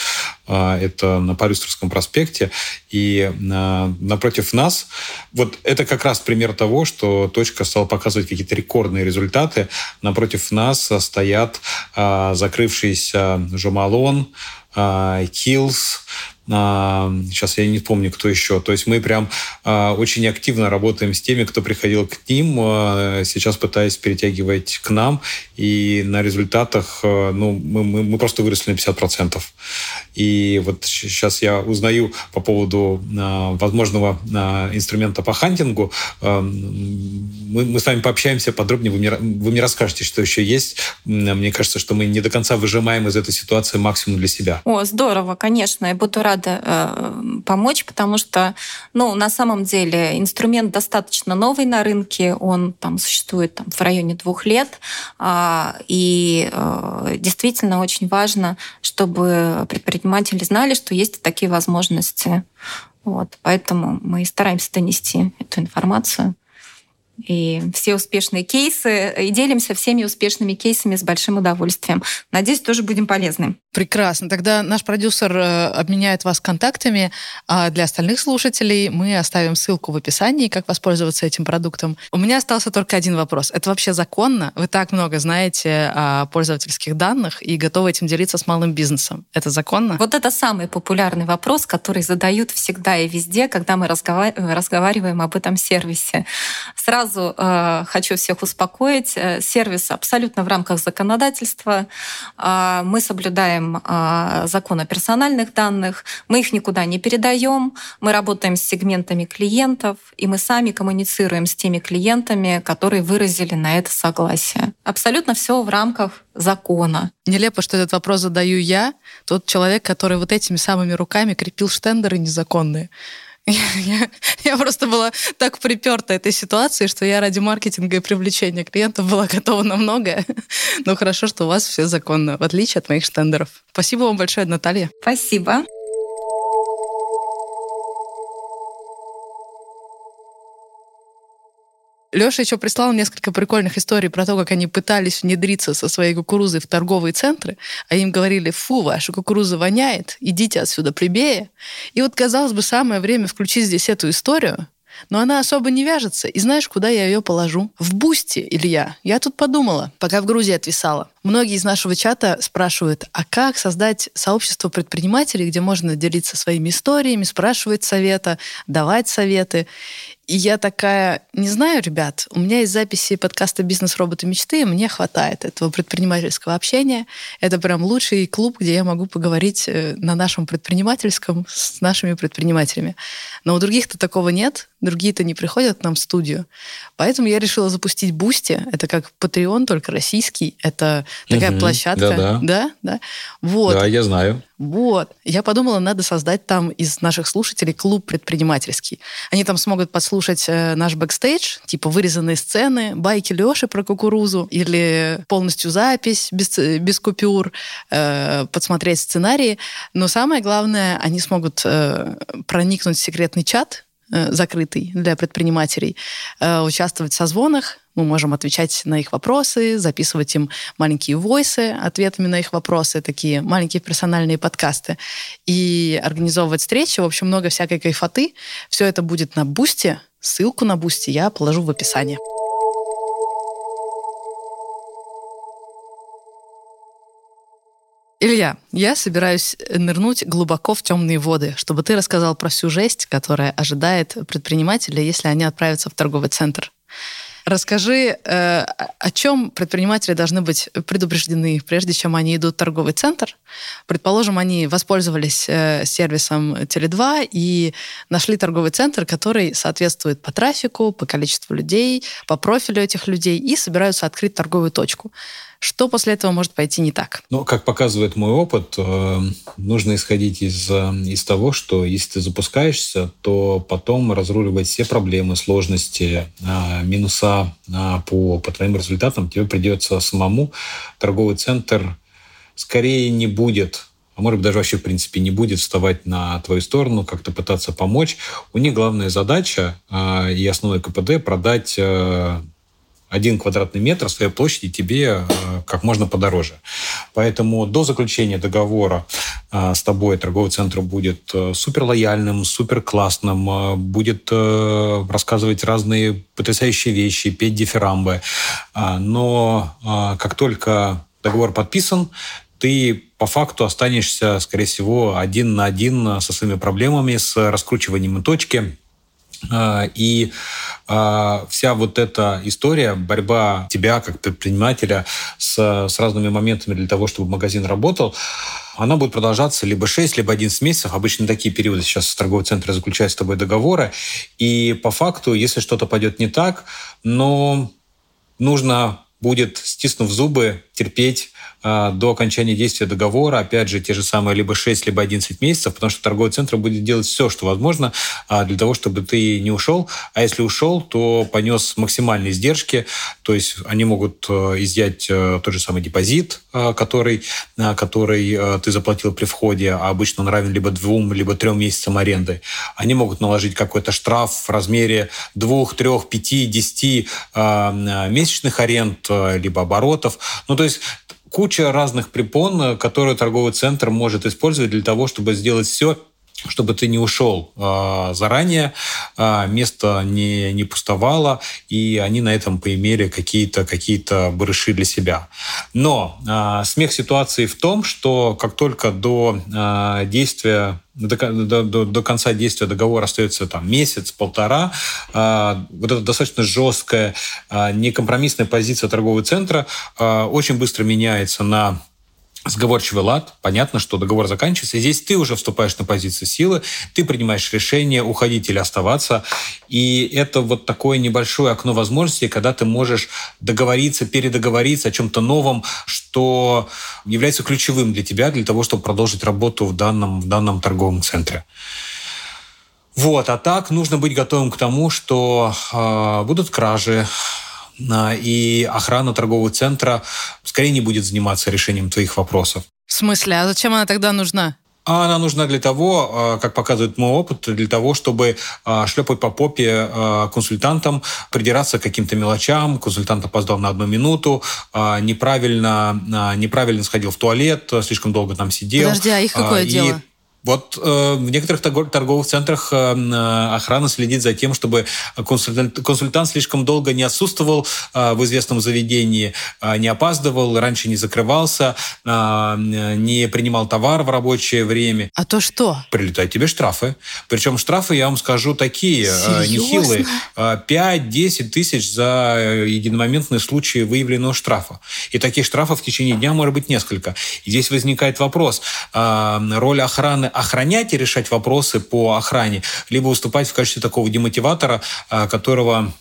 А, это на Парюстерском проспекте. И а, напротив нас, вот это как раз пример того, что точка стала показывать какие-то рекордные результаты. Напротив нас стоят закрывшиеся Жомалон, Килс, сейчас я не помню, кто еще. То есть мы прям а, очень активно работаем с теми, кто приходил к ним, а, сейчас пытаясь перетягивать к нам, и на результатах а, ну, мы, мы, мы просто выросли на 50%. И вот сейчас я узнаю по поводу возможного инструмента по хантингу. Мы, мы с вами пообщаемся подробнее, вы мне, вы мне расскажете, что еще есть. Мне кажется, что мы не до конца выжимаем из этой ситуации максимум для себя. О, здорово, конечно. Я буду рада э, помочь, потому что, ну, на самом деле инструмент достаточно новый на рынке, он там существует там, в районе двух лет, э, и э, действительно очень важно, чтобы предприниматели знали, что есть такие возможности. Вот, поэтому мы стараемся донести эту информацию и все успешные кейсы, и делимся всеми успешными кейсами с большим удовольствием. Надеюсь, тоже будем полезны. Прекрасно. Тогда наш продюсер э, обменяет вас контактами, а для остальных слушателей мы оставим ссылку в описании, как воспользоваться этим продуктом. У меня остался только один вопрос. Это вообще законно? Вы так много знаете о пользовательских данных и готовы этим делиться с малым бизнесом. Это законно? Вот это самый популярный вопрос, который задают всегда и везде, когда мы разговариваем об этом сервисе. Сразу э, хочу всех успокоить. Э, сервис абсолютно в рамках законодательства. Э, мы соблюдаем а, закон о персональных данных, мы их никуда не передаем, мы работаем с сегментами клиентов, и мы сами коммуницируем с теми клиентами, которые выразили на это согласие. Абсолютно все в рамках закона. Нелепо, что этот вопрос задаю я, тот человек, который вот этими самыми руками крепил штендеры незаконные. Я, я просто была так приперта этой ситуацией, что я ради маркетинга и привлечения клиентов была готова на многое. Но хорошо, что у вас все законно, в отличие от моих штендеров. Спасибо вам большое, Наталья. Спасибо. Леша еще прислал несколько прикольных историй про то, как они пытались внедриться со своей кукурузой в торговые центры, а им говорили, фу, ваша кукуруза воняет, идите отсюда прибее. И вот, казалось бы, самое время включить здесь эту историю, но она особо не вяжется. И знаешь, куда я ее положу? В Boosty, Илья. Я тут подумала, пока в Грузии отвисала. Многие из нашего чата спрашивают, а как создать сообщество предпринимателей, где можно делиться своими историями, спрашивать совета, давать советы. И я такая, не знаю, ребят, у меня есть записи подкаста «Бизнес-роботы мечты», мне хватает этого предпринимательского общения. Это прям лучший клуб, где я могу поговорить э, на нашем предпринимательском с нашими предпринимателями. Но у других-то такого нет, другие-то не приходят к нам в студию. Поэтому я решила запустить Boosty. Это как Patreon, только российский. Это такая угу, площадка. Да, да. Да, Вот. Да, я знаю. Вот. Я подумала, надо создать там из наших слушателей клуб предпринимательский. Они там смогут послушать э, наш бэкстейдж, типа вырезанные сцены, байки Леши про кукурузу или полностью запись без, без купюр, э, подсмотреть сценарии. Но самое главное, они смогут э, проникнуть в секретный чат, Э, закрытый для предпринимателей, э, участвовать в созвонах, мы можем отвечать на их вопросы, записывать им маленькие войсы ответами на их вопросы, такие маленькие персональные подкасты, и организовывать встречи. В общем, много всякой кайфоты. Все это будет на Boosty. Ссылку на Boosty я положу в описании. Илья, я собираюсь нырнуть глубоко в темные воды, чтобы ты рассказал про всю жесть, которая ожидает предпринимателя, если они отправятся в торговый центр. Расскажи, э, о чем предприниматели должны быть предупреждены, прежде чем они идут в торговый центр. Предположим, они воспользовались э, сервисом Теле2 и нашли торговый центр, который соответствует по трафику, по количеству людей, по профилю этих людей и собираются открыть торговую точку. Что после этого может пойти не так? Ну, как показывает мой опыт, э, нужно исходить из, э, из того, что если ты запускаешься, то потом разруливать все проблемы, сложности, э, минуса по, по твоим результатам тебе придется самому. Торговый центр скорее не будет а может быть даже вообще в принципе не будет вставать на твою сторону, как-то пытаться помочь. У них главная задача и основной КПД продать один квадратный метр своей площади тебе э, как можно подороже. Поэтому до заключения договора э, с тобой торговый центр будет э, супер лояльным, супер классным, будет рассказывать разные потрясающие вещи, петь дифирамбы. Но как только договор подписан, ты по факту останешься, скорее всего, один на один со своими проблемами, с раскручиванием точки, и а, вся вот эта история, борьба тебя как предпринимателя с, с разными моментами для того, чтобы магазин работал, она будет продолжаться либо 6, либо 11 месяцев. Обычно такие периоды сейчас торговые центры заключают с тобой договоры. И по факту, если что-то пойдет не так, но нужно будет, стиснув зубы, терпеть а, до окончания действия договора, опять же, те же самые либо 6, либо 11 месяцев, потому что торговый центр будет делать все, что возможно а, для того, чтобы ты не ушел. А если ушел, то понес максимальные издержки, то есть они могут э, изъять э, тот же самый депозит, э, который, который ты заплатил при входе, а обычно он равен либо двум, либо трем месяцам аренды. Они могут наложить какой-то штраф в размере двух, трех, пяти, десяти месячных аренд, либо оборотов. Ну, то есть куча разных препон, которые торговый центр может использовать для того, чтобы сделать все, чтобы ты не ушел э, заранее, э, место не, не пустовало, и они на этом поимели какие-то какие барыши для себя. Но э, смех ситуации в том, что как только до э, действия до, до, до конца действия договора остается там месяц, полтора. вот эта достаточно жесткая, некомпромиссная позиция торгового центра очень быстро меняется на сговорчивый лад, понятно, что договор заканчивается, и здесь ты уже вступаешь на позицию силы, ты принимаешь решение, уходить или оставаться, и это вот такое небольшое окно возможностей, когда ты можешь договориться, передоговориться о чем-то новом, что является ключевым для тебя, для того, чтобы продолжить работу в данном, в данном торговом центре. Вот, а так нужно быть готовым к тому, что э, будут кражи, и охрана торгового центра скорее не будет заниматься решением твоих вопросов. В смысле? А зачем она тогда нужна? А она нужна для того, а, как показывает мой опыт, для того, чтобы а, шлепать по попе консультантам, придираться к каким-то мелочам. Консультант опоздал на одну минуту, неправильно, неправильно сходил в туалет, слишком долго там сидел. Подожди, а их какое и... дело? Вот э, в некоторых торговых центрах э, э, охрана следит за тем, чтобы консультант, консультант слишком долго не отсутствовал э, в известном заведении, э, не опаздывал, раньше не закрывался, э, не принимал товар в рабочее время. А то что? Прилетают тебе штрафы. Причем штрафы, я вам скажу, такие э, нехилые. 5-10 тысяч за э, единомоментные случаи выявленного штрафа. И таких штрафов в течение дня может быть несколько. И здесь возникает вопрос. Э, роль охраны охранять и решать вопросы по охране, либо выступать в качестве такого демотиватора, а, которого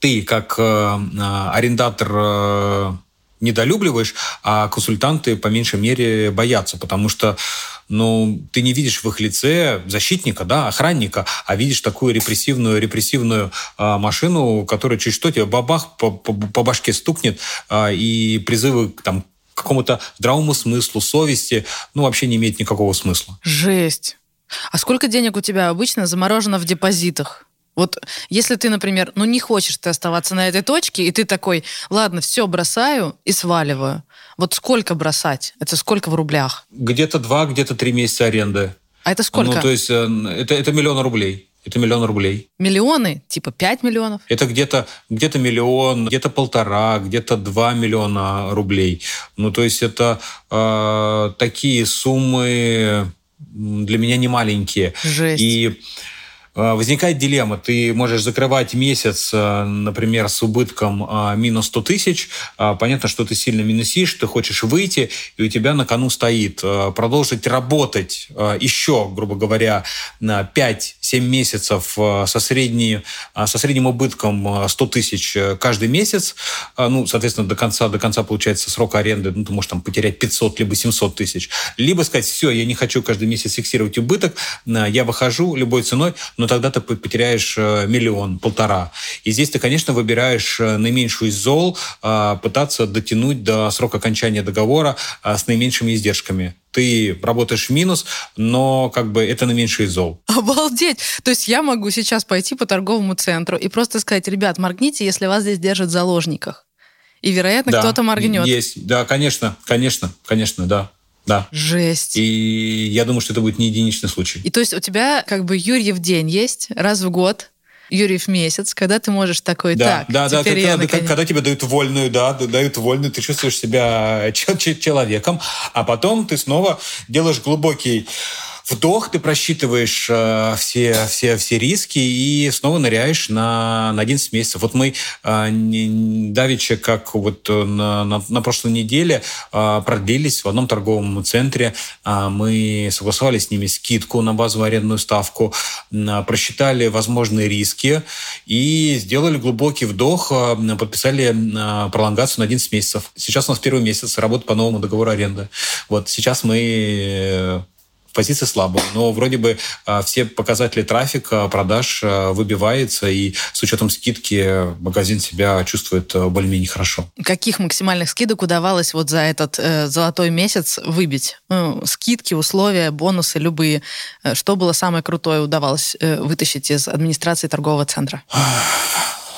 ты как э, арендатор э, недолюбливаешь, а консультанты по меньшей мере боятся, потому что ну, ты не видишь в их лице защитника, да, охранника, а видишь такую репрессивную, репрессивную а, машину, которая чуть что тебе бабах по, по, по башке стукнет, а, и призывы там, какому-то здравому смыслу, совести, ну, вообще не имеет никакого смысла. Жесть. А сколько денег у тебя обычно заморожено в депозитах? Вот если ты, например, ну не хочешь ты оставаться на этой точке, и ты такой, ладно, все бросаю и сваливаю. Вот сколько бросать? Это сколько в рублях? Где-то два, где-то три месяца аренды. А это сколько? Ну, то есть э, это, это миллион рублей. Это миллион рублей. Миллионы? Типа 5 миллионов? Это где-то где миллион, где-то полтора, где-то 2 миллиона рублей. Ну, то есть это э, такие суммы для меня не маленькие. Жесть. И возникает дилемма. Ты можешь закрывать месяц, э, например, с убытком э, минус 100 тысяч. Понятно, что ты сильно минусишь, ты хочешь выйти, и у тебя на кону стоит продолжить работать еще, грубо говоря, на 5-7 месяцев со, средней, со средним убытком 100 тысяч каждый месяц. Ну, соответственно, до конца, до конца получается срок аренды, ну, ты можешь там потерять 500 либо 700 тысяч. Либо сказать, все, я не хочу каждый месяц фиксировать убыток, я выхожу любой ценой, но но тогда ты потеряешь э, миллион, полтора. И здесь ты, конечно, выбираешь э, наименьшую из зол, а, пытаться дотянуть до срока окончания договора с наименьшими издержками ты работаешь в минус, но как бы это наименьший зол. Обалдеть! То есть я могу сейчас пойти по торговому центру и просто сказать, ребят, моргните, если вас здесь держат в заложниках. И, вероятно, да, кто-то моргнет. Есть, да, конечно, конечно, конечно, да. Да. Жесть. И я думаю, что это будет не единичный случай. И то есть у тебя как бы Юрьев день есть раз в год, Юрьев месяц, когда ты можешь такой, да, так, да, да, ты, когда, наконец... когда тебе дают вольную, да, дают вольную, ты чувствуешь себя человеком, а потом ты снова делаешь глубокий вдох, ты просчитываешь э, все, все, все риски и снова ныряешь на, на 11 месяцев. Вот мы э, давеча, как вот на, на, на прошлой неделе э, продлились в одном торговом центре. Э, мы согласовали с ними скидку на базовую арендную ставку, э, просчитали возможные риски и сделали глубокий вдох, э, подписали э, пролонгацию на 11 месяцев. Сейчас у нас первый месяц работы по новому договору аренды. Вот сейчас мы позиции слабые, но вроде бы а, все показатели трафика, продаж а, выбивается, и с учетом скидки магазин себя чувствует а, более-менее хорошо. Каких максимальных скидок удавалось вот за этот э, золотой месяц выбить? Ну, скидки, условия, бонусы любые. Э, что было самое крутое удавалось э, вытащить из администрации торгового центра?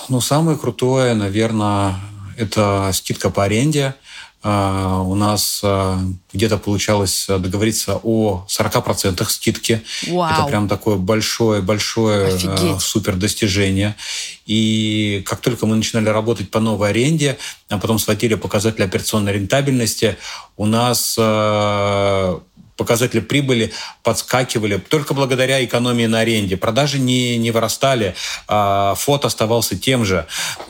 Ну, самое крутое, наверное, это скидка по аренде. А, у нас а, где-то получалось договориться о 40% скидки. Вау. Это прям такое большое-большое а, супер достижение. И как только мы начинали работать по новой аренде, а потом схватили показатели операционной рентабельности, у нас показатели прибыли подскакивали только благодаря экономии на аренде. Продажи не, не вырастали, а фот оставался тем же.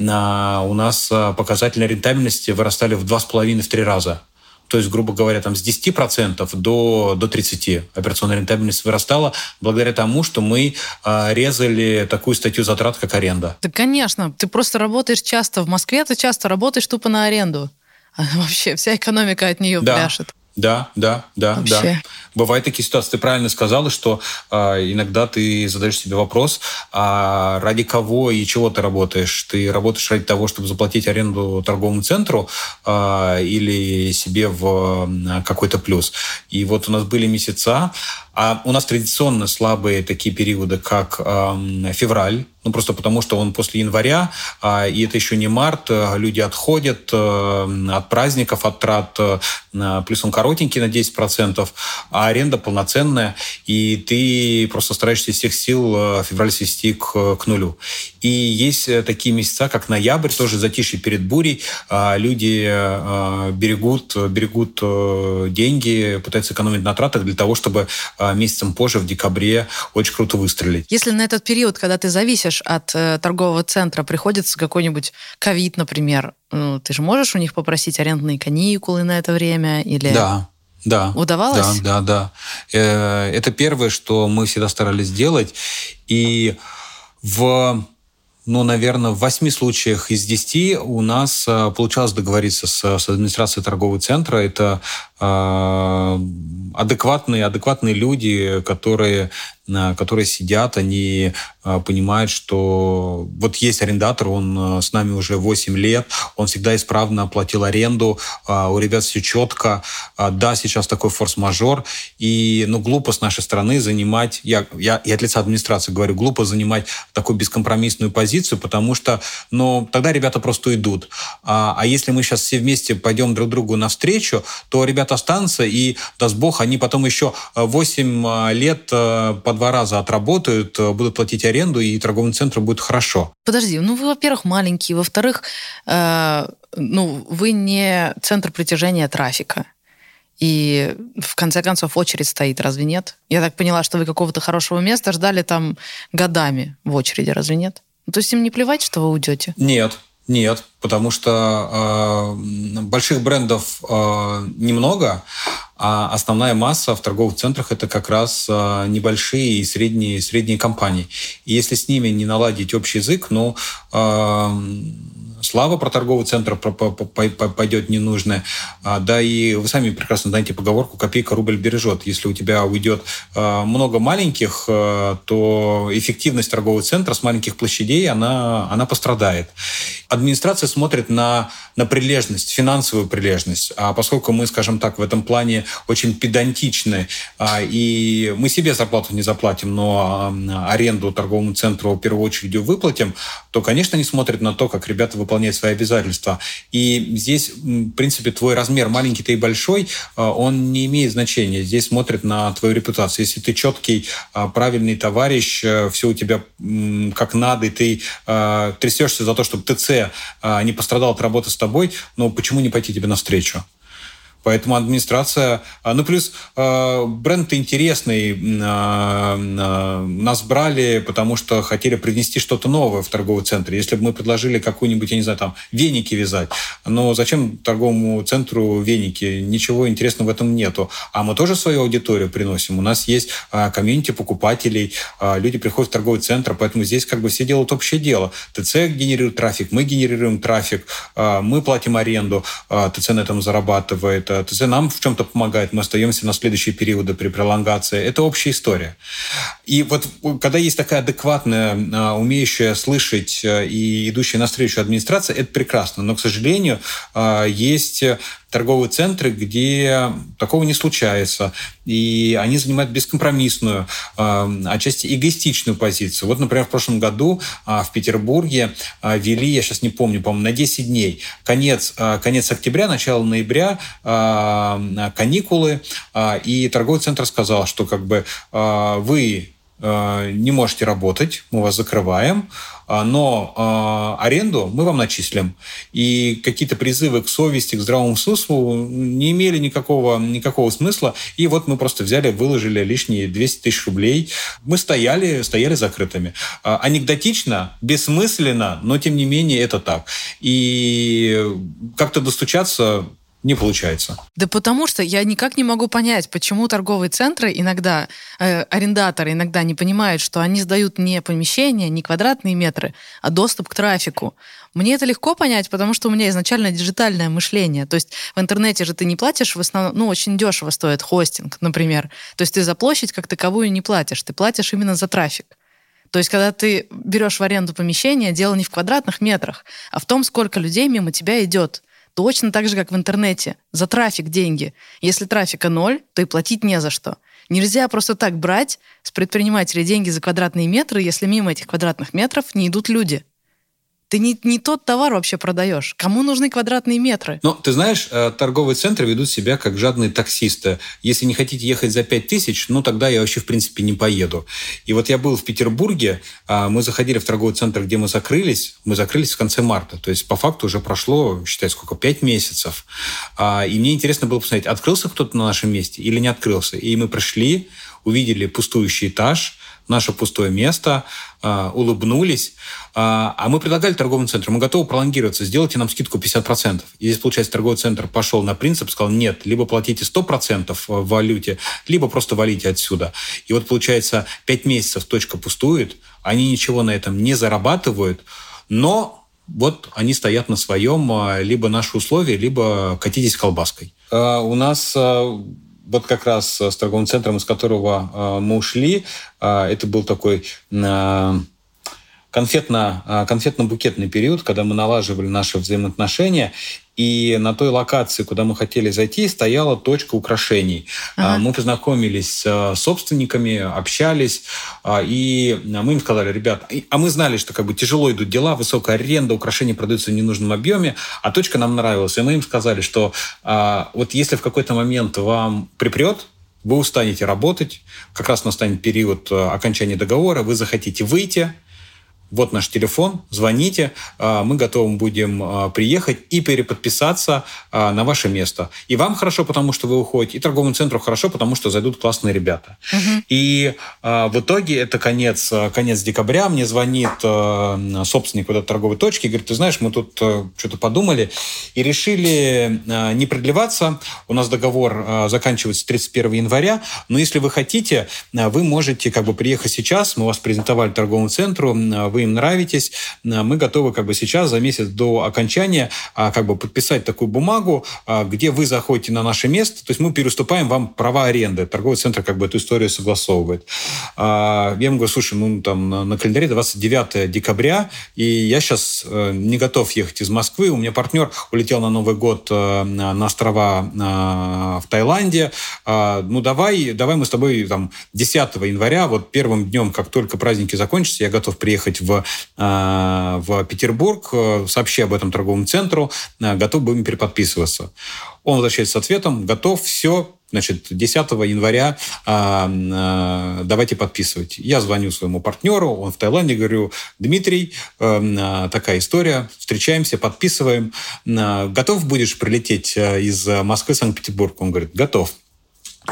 А у нас а, показатели рентабельности вырастали в 2,5-3 раза. То есть, грубо говоря, там с 10% до, до 30% операционная рентабельность вырастала благодаря тому, что мы э, резали такую статью затрат, как аренда. Да, конечно. Ты просто работаешь часто. В Москве ты часто работаешь тупо на аренду. А вообще вся экономика от нее да. пляшет. Да, да, да, Вообще. да. Бывают такие ситуации. Ты правильно сказала, что э, иногда ты задаешь себе вопрос, а ради кого и чего ты работаешь? Ты работаешь ради того, чтобы заплатить аренду торговому центру э, или себе в какой-то плюс? И вот у нас были месяца, а у нас традиционно слабые такие периоды, как э, февраль, ну просто потому, что он после января, э, и это еще не март, э, люди отходят э, от праздников, от трат, э, плюс он коротенький на 10%, а аренда полноценная, и ты просто стараешься из всех сил э, февраль свести к, к нулю. И есть э, такие месяца, как ноябрь, тоже затишье перед бурей, э, люди э, берегут, берегут деньги, пытаются экономить на тратах для того, чтобы а, месяцем позже, в декабре, очень круто выстрелить. Если на этот период, когда ты зависишь от торгового центра, приходится какой-нибудь ковид, например, ну, ты же можешь у них попросить арендные каникулы на это время? Или... Да, да. Удавалось? Да, да, да. Э, это первое, что мы всегда старались делать. И в ну, наверное, в восьми случаях из десяти у нас э, получалось договориться с, с администрацией торгового центра. Это адекватные, адекватные люди, которые которые сидят, они а, понимают, что вот есть арендатор, он а, с нами уже 8 лет, он всегда исправно оплатил аренду, а, у ребят все четко. Да, сейчас такой форс-мажор, и ну, глупо с нашей стороны занимать, я, я, я от лица администрации говорю, глупо занимать такую бескомпромиссную позицию, потому что ну, тогда ребята просто уйдут. А, а если мы сейчас все вместе пойдем друг другу навстречу, то ребята останутся, и, даст бог, они потом еще 8 лет под два раза отработают, э, будут платить аренду, и торговому центру будет хорошо. Подожди, ну вы, во-первых, маленькие, во-вторых, э, ну вы не центр притяжения трафика. И в конце концов очередь стоит, разве нет? Я так поняла, что вы какого-то хорошего места ждали там годами в очереди, разве нет? Ну, то есть им не плевать, что вы уйдете? Нет, нет, потому что э, больших брендов э, немного, а основная масса в торговых центрах это как раз э, небольшие и средние, средние компании. И если с ними не наладить общий язык, ну, э, слава про торговый центр пойдет ненужная. А, да и вы сами прекрасно знаете поговорку «копейка рубль бережет». Если у тебя уйдет а, много маленьких, а, то эффективность торгового центра с маленьких площадей, она, она пострадает. Администрация смотрит на, на прилежность, финансовую прилежность. А поскольку мы, скажем так, в этом плане очень педантичны, и мы себе зарплату не заплатим, но аренду торговому центру в первую очередь выплатим, то, конечно, они смотрят на то, как ребята выполняют выполнять свои обязательства. И здесь, в принципе, твой размер маленький ты и большой, а, он не имеет значения. Здесь смотрят на твою репутацию. Если ты четкий, а, правильный товарищ, э, все у тебя как надо, и ты а, трясешься за то, чтобы ТЦ не пострадал от работы с тобой, но почему не пойти тебе навстречу? Поэтому администрация... А, ну, плюс а, бренд интересный. А, нас брали, потому что хотели привнести что-то новое в торговый центр. Если бы мы предложили какую-нибудь, я не знаю, там, веники вязать, но зачем торговому центру веники? Ничего интересного в этом нету. А мы тоже свою аудиторию приносим. У нас есть комьюнити покупателей, люди приходят в торговый центр, поэтому здесь как бы все делают общее дело. ТЦ генерирует трафик, мы генерируем трафик, мы платим аренду, ТЦ на этом зарабатывает, ТЦ нам в чем-то помогает, мы остаемся на следующие периоды при пролонгации. Это общая история. И вот когда есть такая адекватная, а, умеющая слышать э, и идущая навстречу администрация, это прекрасно. Но, к сожалению, а, есть торговые центры, где такого не случается. И они занимают бескомпромиссную, э, отчасти эгоистичную позицию. Вот, например, в прошлом году э, в Петербурге э, ввели, я сейчас не помню, по-моему, на 10 дней, конец, э, конец октября, начало ноября, каникулы, и торговый центр сказал, что как бы вы Э, не можете работать, мы вас закрываем, а, но э, аренду мы вам начислим. И какие-то призывы к совести, к здравому смыслу не имели никакого, никакого смысла. И вот мы просто взяли, выложили лишние 200 тысяч рублей. Мы стояли, стояли закрытыми. А, анекдотично, бессмысленно, но тем не менее это так. И как-то достучаться не получается. Да потому что я никак не могу понять, почему торговые центры иногда, э, арендаторы иногда не понимают, что они сдают не помещения, не квадратные метры, а доступ к трафику. Мне это легко понять, потому что у меня изначально диджитальное мышление. То есть в интернете же ты не платишь в основном, ну, очень дешево стоит хостинг, например. То есть ты за площадь как таковую не платишь, ты платишь именно за трафик. То есть, когда ты берешь в аренду помещение, дело не в квадратных метрах, а в том, сколько людей мимо тебя идет. Точно так же, как в интернете. За трафик деньги. Если трафика ноль, то и платить не за что. Нельзя просто так брать с предпринимателей деньги за квадратные метры, если мимо этих квадратных метров не идут люди. Ты не, не тот товар вообще продаешь. Кому нужны квадратные метры? Ну, ты знаешь, э, торговые центры ведут себя как жадные таксисты. Если не хотите ехать за 5 тысяч, ну, тогда я вообще, в принципе, не поеду. И вот я был в Петербурге, а, мы заходили в торговый центр, где мы закрылись. Мы закрылись в конце марта. То есть, по факту, уже прошло, считай, сколько, 5 месяцев. А, и мне интересно было посмотреть, открылся кто-то на нашем месте или не открылся. И мы пришли, увидели пустующий этаж, наше пустое место, а, улыбнулись. А, а мы предлагали торговому центру, мы готовы пролонгироваться, сделайте нам скидку 50%. И здесь, получается, торговый центр пошел на принцип, сказал, нет, либо платите 100% в валюте, либо просто валите отсюда. И вот, получается, 5 месяцев точка пустует, они ничего на этом не зарабатывают, но вот они стоят на своем, а, либо наши условия, либо катитесь колбаской. У нас вот как раз с торговым центром, из которого э, мы ушли, э, это был такой э, конфетно, конфетно-букетный период, когда мы налаживали наши взаимоотношения, и на той локации, куда мы хотели зайти, стояла точка украшений. Ага. Мы познакомились с собственниками, общались, и мы им сказали, ребят, а мы знали, что как бы тяжело идут дела, высокая аренда, украшения продаются в ненужном объеме, а точка нам нравилась. И мы им сказали, что вот если в какой-то момент вам припрет, вы устанете работать, как раз настанет период окончания договора, вы захотите выйти, вот наш телефон, звоните, а, мы готовы будем а, приехать и переподписаться а, на ваше место. И вам хорошо, потому что вы уходите, и торговому центру хорошо, потому что зайдут классные ребята. Угу. И в итоге это конец, конец декабря, мне звонит собственник вот этой торговой точки, говорит, ты знаешь, мы тут что-то подумали и решили не продлеваться. У нас договор заканчивается 31 января, но если вы хотите, вы можете как бы приехать сейчас, мы вас презентовали торговому центру, вы им нравитесь, э, мы готовы как бы сейчас за месяц до окончания а, как бы подписать такую бумагу, а, где вы заходите на наше место, то есть мы переступаем вам права аренды. Торговый центр как бы эту историю согласовывает. А, я ему говорю, слушай, ну там на календаре 29 декабря, и я сейчас э, не готов ехать из Москвы, у меня партнер улетел на Новый год э, на острова в Таиланде, ну давай, давай мы с тобой там 10 января, вот первым днем, как только праздники закончатся, я готов приехать э, в Петербург, э, сообщи об этом торговому центру, э, готов будем переподписываться. Он возвращается с ответом, готов, все, Значит, 10 января а, а, давайте подписывать. Я звоню своему партнеру, он в Таиланде, говорю, Дмитрий, а, такая история, встречаемся, подписываем. А, готов будешь прилететь а, из Москвы в Санкт-Петербург? Он говорит, готов.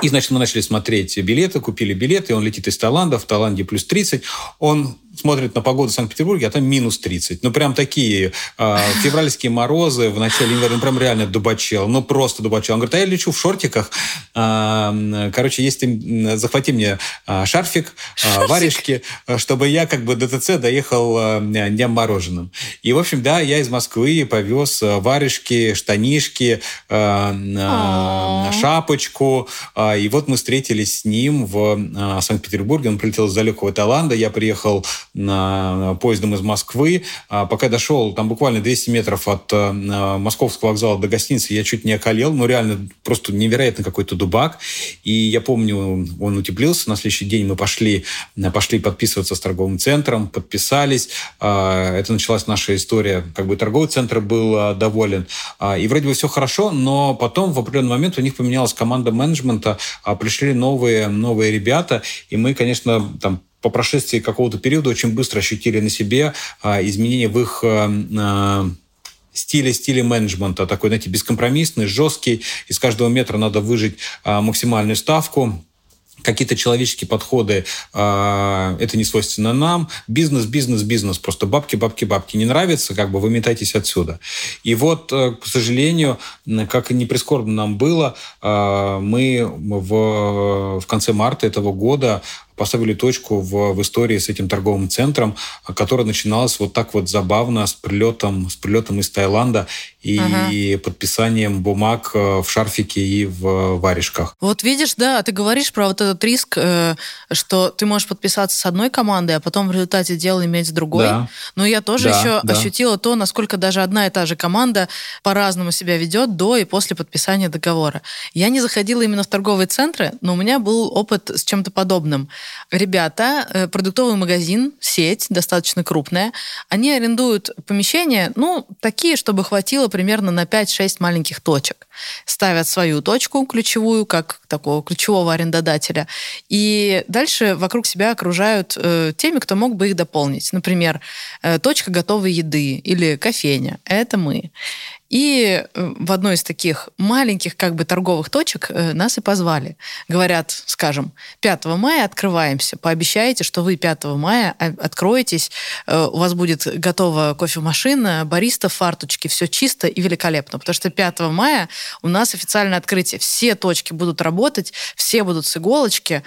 И, значит, мы начали смотреть билеты, купили билеты, он летит из Таиланда, в Таиланде плюс 30. Он смотрит на погоду в Санкт-Петербурге, а там минус 30. Ну, прям такие э, февральские морозы в начале января, ну, прям реально дубачел, ну, просто дубачел. Он говорит, а я лечу в шортиках. Э, короче, если захвати мне э, шарфик, э, варежки, чтобы я как бы до ТЦ доехал днем мороженым. И, в общем, да, я из Москвы повез варежки, штанишки, э, шапочку. И вот мы встретились с ним в Санкт-Петербурге. Он прилетел из далекого Таиланда. Я приехал поездом из Москвы. А пока дошел, там буквально 200 метров от э, московского вокзала до гостиницы, я чуть не околел. Ну, реально, просто невероятно какой-то дубак. И я помню, он утеплился. На следующий день мы пошли, пошли подписываться с торговым центром, подписались. А, это началась наша история. Как бы торговый центр был а, доволен. И вроде бы все хорошо, но потом в определенный момент у них поменялась команда менеджмента, пришли новые, новые ребята, и мы, конечно, там по прошествии какого-то периода очень быстро ощутили на себе а, изменения в их а, а, стиле, стиле менеджмента, такой, знаете, бескомпромиссный, жесткий, из каждого метра надо выжить максимальную ставку, какие-то человеческие подходы, э, это не свойственно нам. Бизнес, бизнес, бизнес. Просто бабки, бабки, бабки. Не нравится, как бы вы метайтесь отсюда. И вот, э, к сожалению, как и не прискорбно нам было, э, мы в, в конце марта этого года поставили точку в, в истории с этим торговым центром, которая начиналась вот так вот забавно с прилетом, с прилетом из Таиланда и ага. подписанием бумаг э, в шарфике и в варежках. Вот видишь, да, ты говоришь про вот этот риск, э, что ты можешь подписаться с одной командой, а потом в результате дела иметь с другой. Да. Но я тоже да, еще да. ощутила то, насколько даже одна и та же команда по-разному себя ведет до и после подписания договора. Я не заходила именно в торговые центры, но у меня был опыт с чем-то подобным. Ребята, э, продуктовый магазин, сеть достаточно крупная, они арендуют помещения, ну, такие, чтобы хватило примерно на 5-6 маленьких точек. Ставят свою точку ключевую, как такого ключевого арендодателя, и дальше вокруг себя окружают э, теми, кто мог бы их дополнить. Например, э, точка готовой еды или кофейня. Это мы. И э, в одной из таких маленьких как бы торговых точек э, нас и позвали. Говорят, скажем, 5 мая открываемся. Пообещайте, что вы 5 мая откроетесь, э, у вас будет готова кофемашина, бариста в фарточке, все чисто и великолепно. Потому что 5 мая у нас официальное открытие. Все точки будут работать, все будут с иголочки.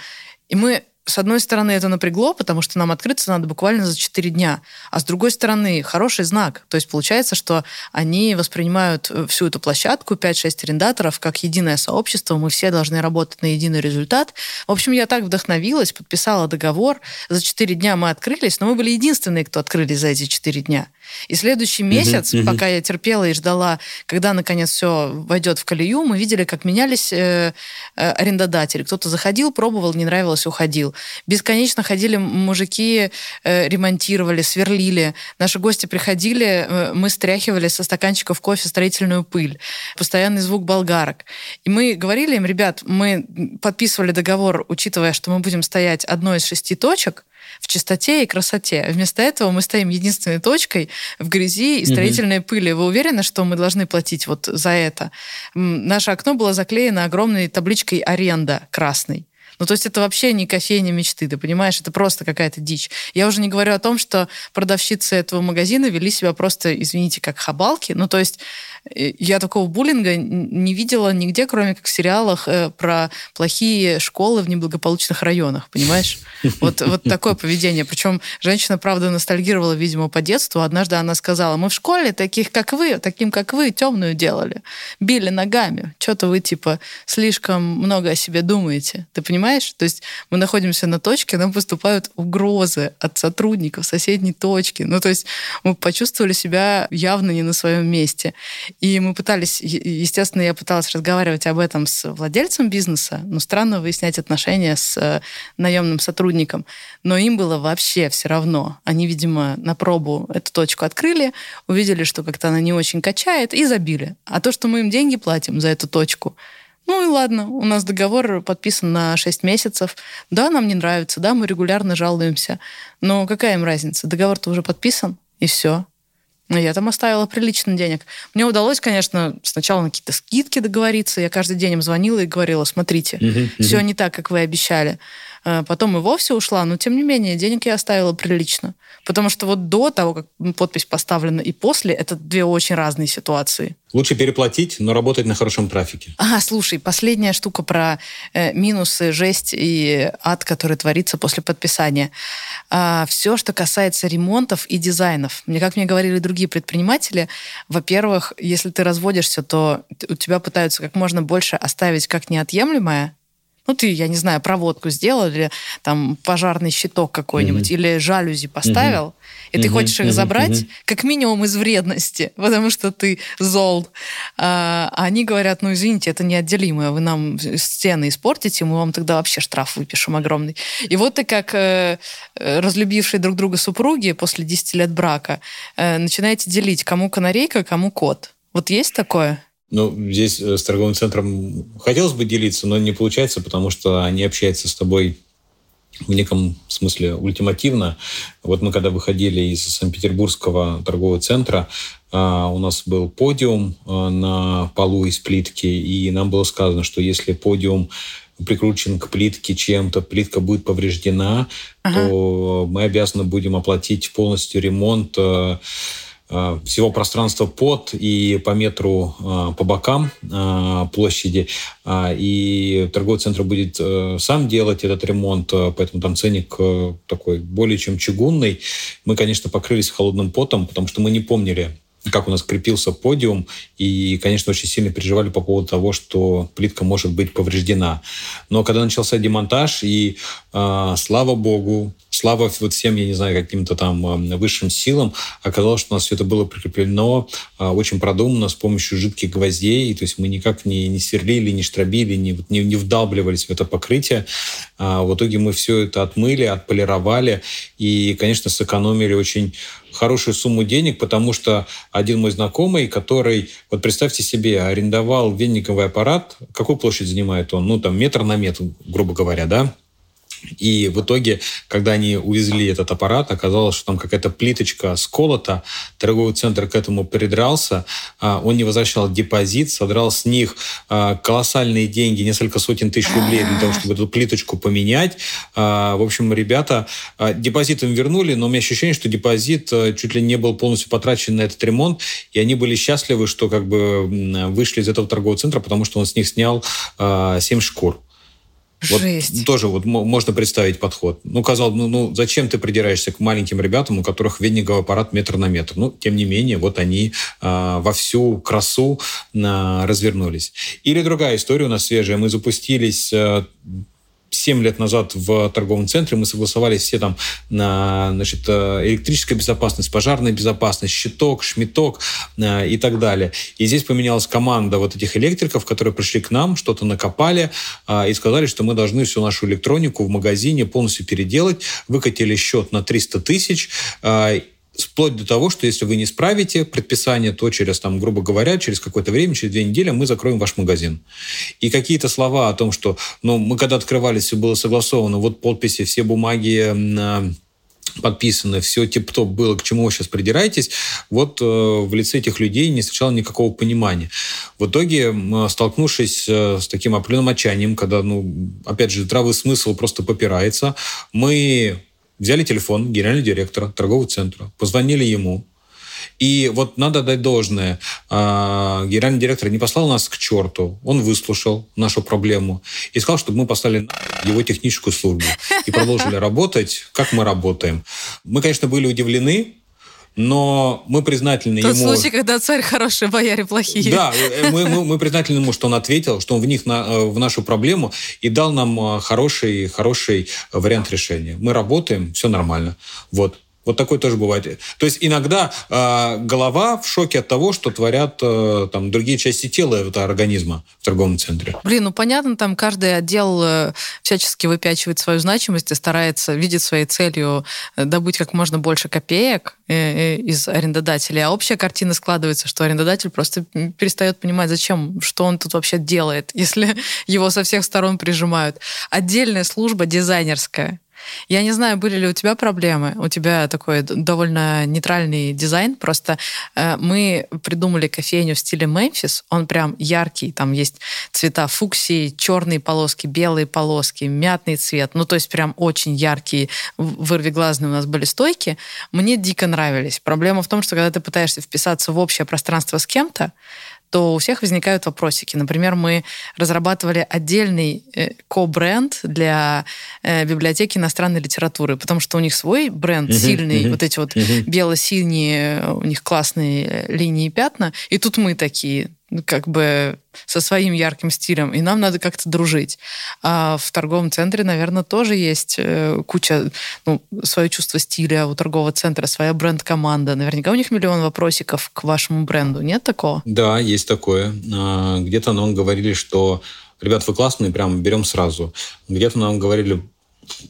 И мы с одной стороны, это напрягло, потому что нам открыться надо буквально за 4 дня. А с другой стороны, хороший знак. То есть получается, что они воспринимают э, всю эту площадку, 5-6 арендаторов, как единое сообщество. Мы все должны работать на единый результат. В общем, я так вдохновилась, подписала договор. За 4 дня мы открылись, но мы были единственные, кто открылись за эти 4 дня. И следующий месяц, uh-huh, uh-huh. пока я терпела и ждала, когда наконец все войдет в колею, мы видели, как менялись э, э, арендодатели. Кто-то заходил, пробовал, не нравилось, уходил. Бесконечно ходили мужики, э, ремонтировали, сверлили. Наши гости приходили, э, мы стряхивали со стаканчиков кофе строительную пыль. Постоянный звук болгарок. И мы говорили им, ребят, мы подписывали договор, учитывая, что мы будем стоять одной из шести точек, в чистоте и красоте. Вместо этого мы стоим единственной точкой в грязи и строительной угу. пыли. Вы уверены, что мы должны платить вот за это? Наше окно было заклеено огромной табличкой «Аренда» красной. Ну, то есть это вообще не кофейня мечты, ты понимаешь? Это просто какая-то дичь. Я уже не говорю о том, что продавщицы этого магазина вели себя просто, извините, как хабалки. Ну, то есть я такого буллинга не видела нигде, кроме как в сериалах э, про плохие школы в неблагополучных районах, понимаешь? Вот, вот такое поведение. Причем женщина, правда, ностальгировала, видимо, по детству. Однажды она сказала, мы в школе таких, как вы, таким, как вы, темную делали. Били ногами. Что-то вы, типа, слишком много о себе думаете. Ты понимаешь? То есть мы находимся на точке, нам поступают угрозы от сотрудников соседней точки. Ну, то есть мы почувствовали себя явно не на своем месте. И мы пытались, естественно, я пыталась разговаривать об этом с владельцем бизнеса, но странно выяснять отношения с э, наемным сотрудником. Но им было вообще все равно. Они, видимо, на пробу эту точку открыли, увидели, что как-то она не очень качает, и забили. А то, что мы им деньги платим за эту точку, Ну и ладно, у нас договор подписан на 6 месяцев. Да, нам не нравится, да, мы регулярно жалуемся. Но какая им разница? Договор-то уже подписан, и все. Но я там оставила прилично денег. Мне удалось, конечно, сначала на какие-то скидки договориться. Я каждый день им звонила и говорила, смотрите, uh-huh. все не так, как вы обещали. А потом и вовсе ушла, но тем не менее денег я оставила прилично. Потому что вот до того, как подпись поставлена, и после, это две очень разные ситуации. Лучше переплатить, но работать на хорошем трафике. А, слушай, последняя штука про э, минусы, жесть и ад, который творится после подписания. А, все, что касается ремонтов и дизайнов. Мне, как мне говорили другие предприниматели, во-первых, если ты разводишься, то у тебя пытаются как можно больше оставить как неотъемлемое, ну, ты, я не знаю, проводку сделал, или там пожарный щиток какой-нибудь, mm-hmm. или жалюзи поставил, mm-hmm. и ты mm-hmm. хочешь их забрать, mm-hmm. как минимум из вредности, потому что ты зол. А, они говорят, ну, извините, это неотделимое, вы нам стены испортите, мы вам тогда вообще штраф выпишем огромный. И вот ты как э, разлюбившие друг друга супруги после 10 лет брака э, начинаете делить, кому канарейка, кому кот. Вот есть такое? Ну, здесь э, с торговым центром хотелось бы делиться, но не получается, потому что они общаются с тобой в неком смысле ультимативно. Вот мы когда выходили из Санкт-Петербургского торгового центра, а, у нас был подиум а, на полу из плитки, и нам было сказано, что если подиум прикручен к плитке чем-то, плитка будет повреждена, ага. то мы обязаны будем оплатить полностью ремонт э, Э, всего пространства под и по метру э, по бокам э, площади. И торговый центр будет сам делать этот ремонт, поэтому там ценник такой более чем чугунный. Мы, конечно, покрылись холодным потом, потому что мы не помнили, как у нас крепился подиум, и, конечно, очень сильно переживали по поводу того, что плитка может быть повреждена. Но когда начался демонтаж, и э, слава богу, слава вот всем, я не знаю, каким-то там э, высшим силам, оказалось, что у нас все это было прикреплено э, очень продуманно с помощью жидких гвоздей, то есть мы никак не, не сверлили, не штробили, не, не, не вдалбливались в это покрытие. А в итоге мы все это отмыли, отполировали и, конечно, сэкономили очень хорошую сумму денег, потому что один мой знакомый, который, вот представьте себе, арендовал венниковый аппарат, какую площадь занимает он? Ну, там метр на метр, грубо говоря, да? И в итоге, когда они увезли этот аппарат, оказалось, что там какая-то плиточка сколота, торговый центр к этому придрался, а, он не возвращал депозит, содрал с них а, колоссальные деньги, несколько сотен тысяч рублей для того, чтобы эту плиточку поменять. А, в общем, ребята депозит им вернули, но у меня ощущение, что депозит чуть ли не был полностью потрачен на этот ремонт, и они были счастливы, что как бы вышли из этого торгового центра, потому что он с них снял 7 шкур. Вот Жесть. тоже вот можно представить подход. Ну, казалось, ну, ну, зачем ты придираешься к маленьким ребятам, у которых венниговый аппарат метр на метр? Ну, тем не менее, вот они э, во всю красу э, развернулись. Или другая история у нас свежая. Мы запустились э, 7 лет назад в торговом центре мы согласовали все там на значит, э, электрическая безопасность, пожарная безопасность, щиток, шмиток э, и так далее. И здесь поменялась команда вот этих электриков, которые пришли к нам, что-то накопали э, и сказали, что мы должны всю нашу электронику в магазине полностью переделать, выкатили счет на 300 тысяч, вплоть до того, что если вы не справите предписание, то через, там, грубо говоря, через какое-то время, через две недели мы закроем ваш магазин. И какие-то слова о том, что ну, мы когда открывались, все было согласовано, вот подписи, все бумаги подписаны, все тип-топ было, к чему вы сейчас придираетесь, вот э, в лице этих людей не встречало никакого понимания. В итоге, столкнувшись э, с таким определенным отчаянием, когда, ну, опять же, здравый смысл просто попирается, мы взяли телефон генерального директора торгового центра, позвонили ему, и вот надо дать должное. А, генеральный директор не послал нас к черту. Он выслушал нашу проблему и сказал, чтобы мы послали его техническую службу и продолжили работать, как мы работаем. Мы, конечно, были удивлены, но мы признательны Тот ему... Тот случай, когда царь хороший, бояре плохие. Да, э, мы, мы, мы признательны ему, что он ответил, что он вник на, э, в нашу проблему и дал нам э, хороший, хороший вариант решения. Мы работаем, все нормально. Вот. Вот такое тоже бывает. То есть иногда э, голова в шоке от того, что творят э, там другие части тела этого организма в торговом центре. Блин, ну понятно, там каждый отдел э, всячески выпячивает свою значимость и старается, видит своей целью э, добыть как можно больше копеек э, из арендодателей, а общая картина складывается, что арендодатель просто перестает понимать, зачем, что он тут вообще делает, если его со всех сторон прижимают. Отдельная служба дизайнерская, я не знаю, были ли у тебя проблемы. У тебя такой довольно нейтральный дизайн. Просто э, мы придумали кофейню в стиле Мемфис. Он прям яркий. Там есть цвета фуксии, черные полоски, белые полоски, мятный цвет. Ну, то есть прям очень яркие, вырвиглазные у нас были стойки. Мне дико нравились. Проблема в том, что когда ты пытаешься вписаться в общее пространство с кем-то, то у всех возникают вопросики. Например, мы разрабатывали отдельный э, ко-бренд для э, библиотеки иностранной литературы, потому что у них свой бренд uh-huh, сильный, uh-huh, вот эти вот uh-huh. бело-синие, у них классные э, линии и пятна, и тут мы такие, как бы со своим ярким стилем, и нам надо как-то дружить. А в торговом центре, наверное, тоже есть э, куча, ну, свое чувство стиля у торгового центра, своя бренд-команда. Наверняка у них миллион вопросиков к вашему бренду. Нет такого? Да, есть такое. А, где-то нам говорили, что ребят, вы классные, прям берем сразу. Где-то нам говорили,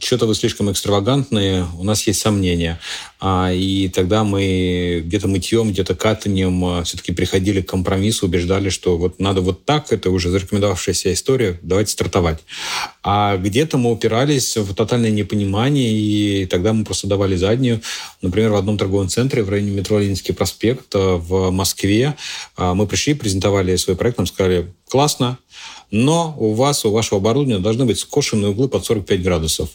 что-то вы слишком экстравагантные, у нас есть сомнения. А, и тогда мы где-то мытьем, где-то катанием а, все-таки приходили к компромиссу, убеждали, что вот надо вот так, это уже зарекомендовавшаяся история, давайте стартовать. А где-то мы упирались в тотальное непонимание, и тогда мы просто давали заднюю. Например, в одном торговом центре в районе метро Ленинский проспект а, в Москве мы пришли, презентовали свой проект, нам сказали, классно, но у вас, у вашего оборудования должны быть скошенные углы под 45 градусов.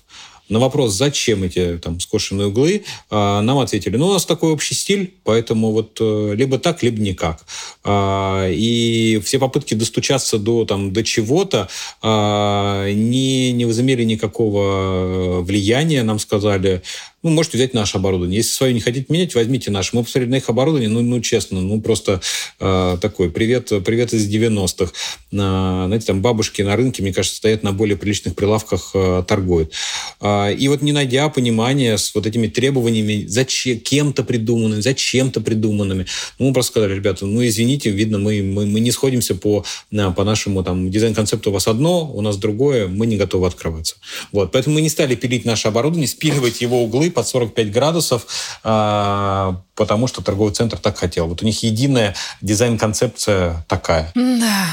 На вопрос, зачем эти там скошенные углы, а, нам ответили, ну, у нас такой общий стиль, поэтому вот э, либо так, либо никак. А, и все попытки достучаться до, там, до чего-то а, не, не возымели никакого влияния, нам сказали, ну, можете взять наше оборудование. Если свое не хотите менять, возьмите наше. Мы посмотрели на их оборудование, ну, ну честно, ну, просто э, такой привет, привет из 90-х. Э, знаете, там бабушки на рынке, мне кажется, стоят на более приличных прилавках, э, торгуют. Э, и вот не найдя понимания с вот этими требованиями, зачем, кем-то придуманными, зачем-то придуманными, ну, мы просто сказали, ребята, ну, извините, видно, мы, мы, мы не сходимся по, по нашему там дизайн-концепту у вас одно, у нас другое, мы не готовы открываться. Вот, поэтому мы не стали пилить наше оборудование, спиливать его углы, под 45 градусов, а, потому что торговый центр так хотел. Вот у них единая дизайн-концепция такая. Да.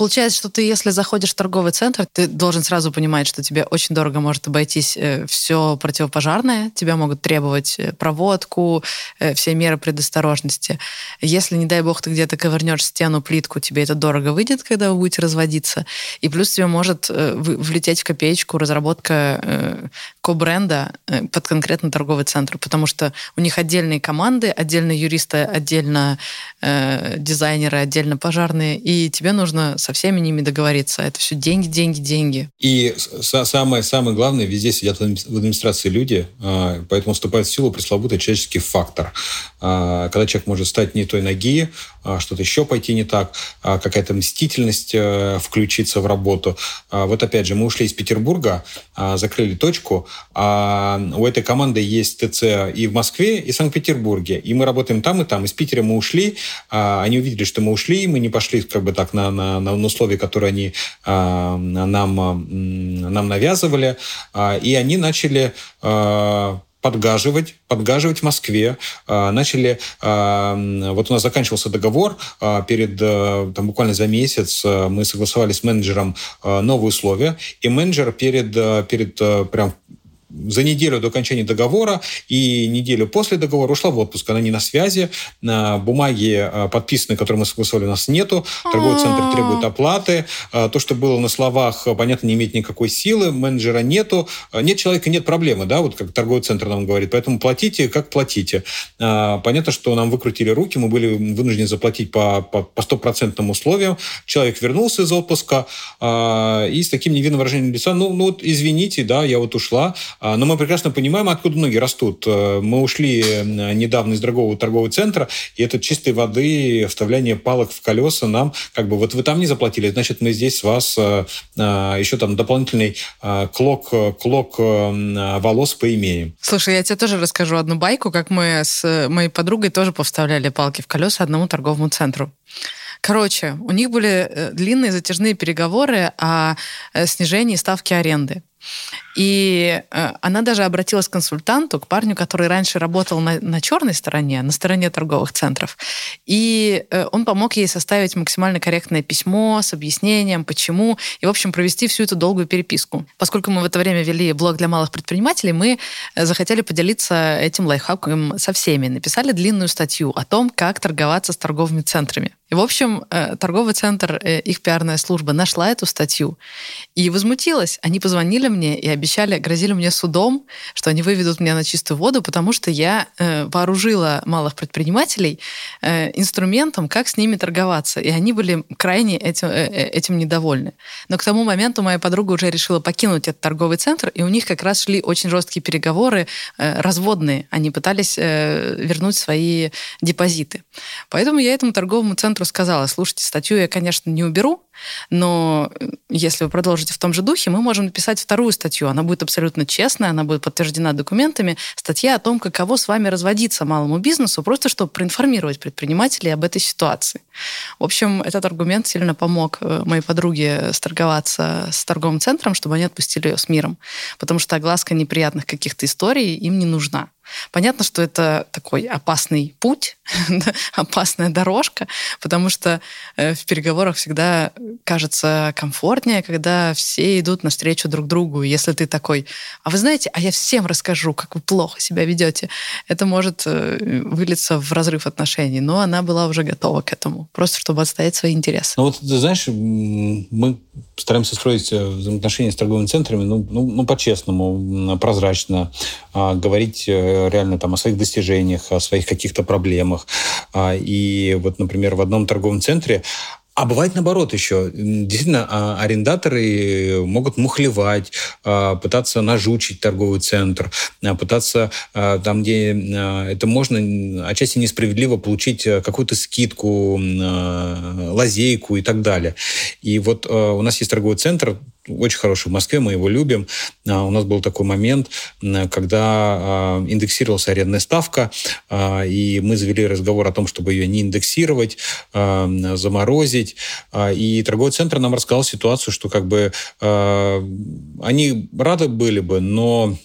Получается, что ты, если заходишь в торговый центр, ты должен сразу понимать, что тебе очень дорого может обойтись э, все противопожарное, тебя могут требовать э, проводку, э, все меры предосторожности. Если, не дай бог, ты где-то ковырнешь стену, плитку, тебе это дорого выйдет, когда вы будете разводиться. И плюс тебе может влететь в копеечку разработка ко-бренда под конкретно торговый центр, потому что у них отдельные команды, отдельно юристы, отдельно дизайнеры, отдельно пожарные, и тебе нужно со всеми ними договориться. Это все деньги, деньги, деньги. И самое, самое главное, везде сидят в администрации люди, а, поэтому вступает в силу пресловутый человеческий фактор. А, когда человек может стать не той ноги, а, что-то еще пойти не так, какая-то мстительность э, включиться в работу. Вот опять же, мы ушли из Петербурга, закрыли точку, а у этой команды есть ТЦ и в Москве, и в Санкт-Петербурге. И мы работаем там и там. Из Питера мы ушли, они увидели, что мы ушли, мы не пошли как бы так на, на, на условия, которые они нам, нам навязывали. И они начали подгаживать, подгаживать в Москве. Начали, вот у нас заканчивался договор, перед, там, буквально за месяц мы согласовали с менеджером новые условия, и менеджер перед, перед прям за неделю до окончания договора и неделю после договора ушла в отпуск. Она не на связи. Бумаги а, подписанные, которые мы согласовали, у нас нету. Торговый центр а. требует оплаты. А, то, что было на словах, понятно, не имеет никакой силы. Менеджера нету. Нет человека, нет проблемы, да, вот как торговый центр нам говорит. Поэтому платите, как платите. Понятно, что нам выкрутили руки, мы были вынуждены заплатить по, по, по стопроцентным условиям. Человек вернулся из отпуска и с таким невинным выражением лица, ну, ну вот извините, да, я вот ушла, но мы прекрасно понимаем, откуда ноги растут. Э, мы ушли недавно из дорогого торгового центра, и это чистой воды вставляние палок в колеса нам, как бы, вот вы там не заплатили, значит, мы здесь с вас еще там дополнительный клок, клок волос поимеем. Слушай, я тебе тоже расскажу одну байку, как мы с моей подругой тоже повставляли палки в колеса одному торговому центру. Короче, у них были э, длинные затяжные переговоры о э, снижении ставки аренды. И э, она даже обратилась к консультанту, к парню, который раньше работал на, на черной стороне, на стороне торговых центров. И э, он помог ей составить максимально корректное письмо с объяснением, почему, и, в общем, провести всю эту долгую переписку. Поскольку мы в это время вели блог для малых предпринимателей, мы э, захотели поделиться этим лайфхаком со всеми. Написали длинную статью о том, как торговаться с торговыми центрами. И, в общем, э, торговый центр, э, их пиарная служба нашла эту статью и возмутилась. Они позвонили мне и обещали, грозили мне судом, что они выведут меня на чистую воду, потому что я э, вооружила малых предпринимателей инструментом, как с ними торговаться. И они были крайне этим, этим недовольны. Но к тому моменту моя подруга уже решила покинуть этот торговый центр, и у них как раз шли очень жесткие переговоры, разводные. Они пытались вернуть свои депозиты. Поэтому я этому торговому центру рассказала, слушайте, статью я, конечно, не уберу, но э, если вы продолжите в том же духе, мы можем написать вторую статью. Она будет абсолютно честная, она будет подтверждена документами. Статья о том, каково с вами разводиться малому бизнесу, просто чтобы проинформировать предпринимателей об этой ситуации. В общем, этот аргумент сильно помог э, моей подруге сторговаться с торговым центром, чтобы они отпустили ее с миром. Потому что огласка неприятных каких-то историй им не нужна. Понятно, что это такой опасный путь, опасная дорожка, потому что э, в переговорах всегда кажется комфортнее, когда все идут навстречу друг другу. Если ты такой, а вы знаете, а я всем расскажу, как вы плохо себя ведете, это может э, вылиться в разрыв отношений. Но она была уже готова к этому, просто чтобы отстоять свои интересы. Ну вот, ты знаешь, мы стараемся строить э, взаимоотношения с торговыми центрами, ну, ну, ну по-честному, прозрачно, а, говорить реально там о своих достижениях, о своих каких-то проблемах. А, и вот, например, в одном торговом центре а бывает наоборот еще. Действительно, а, арендаторы могут мухлевать, а, пытаться нажучить торговый центр, пытаться там, где это можно отчасти несправедливо получить какую-то скидку, лазейку и так далее. И вот у нас есть торговый центр, очень хороший в Москве, мы его любим. А, у нас был такой момент, когда а, индексировалась арендная ставка, а, и мы завели разговор о том, чтобы ее не индексировать, заморозить. И торговый центр нам рассказал ситуацию, что как бы они рады были бы, но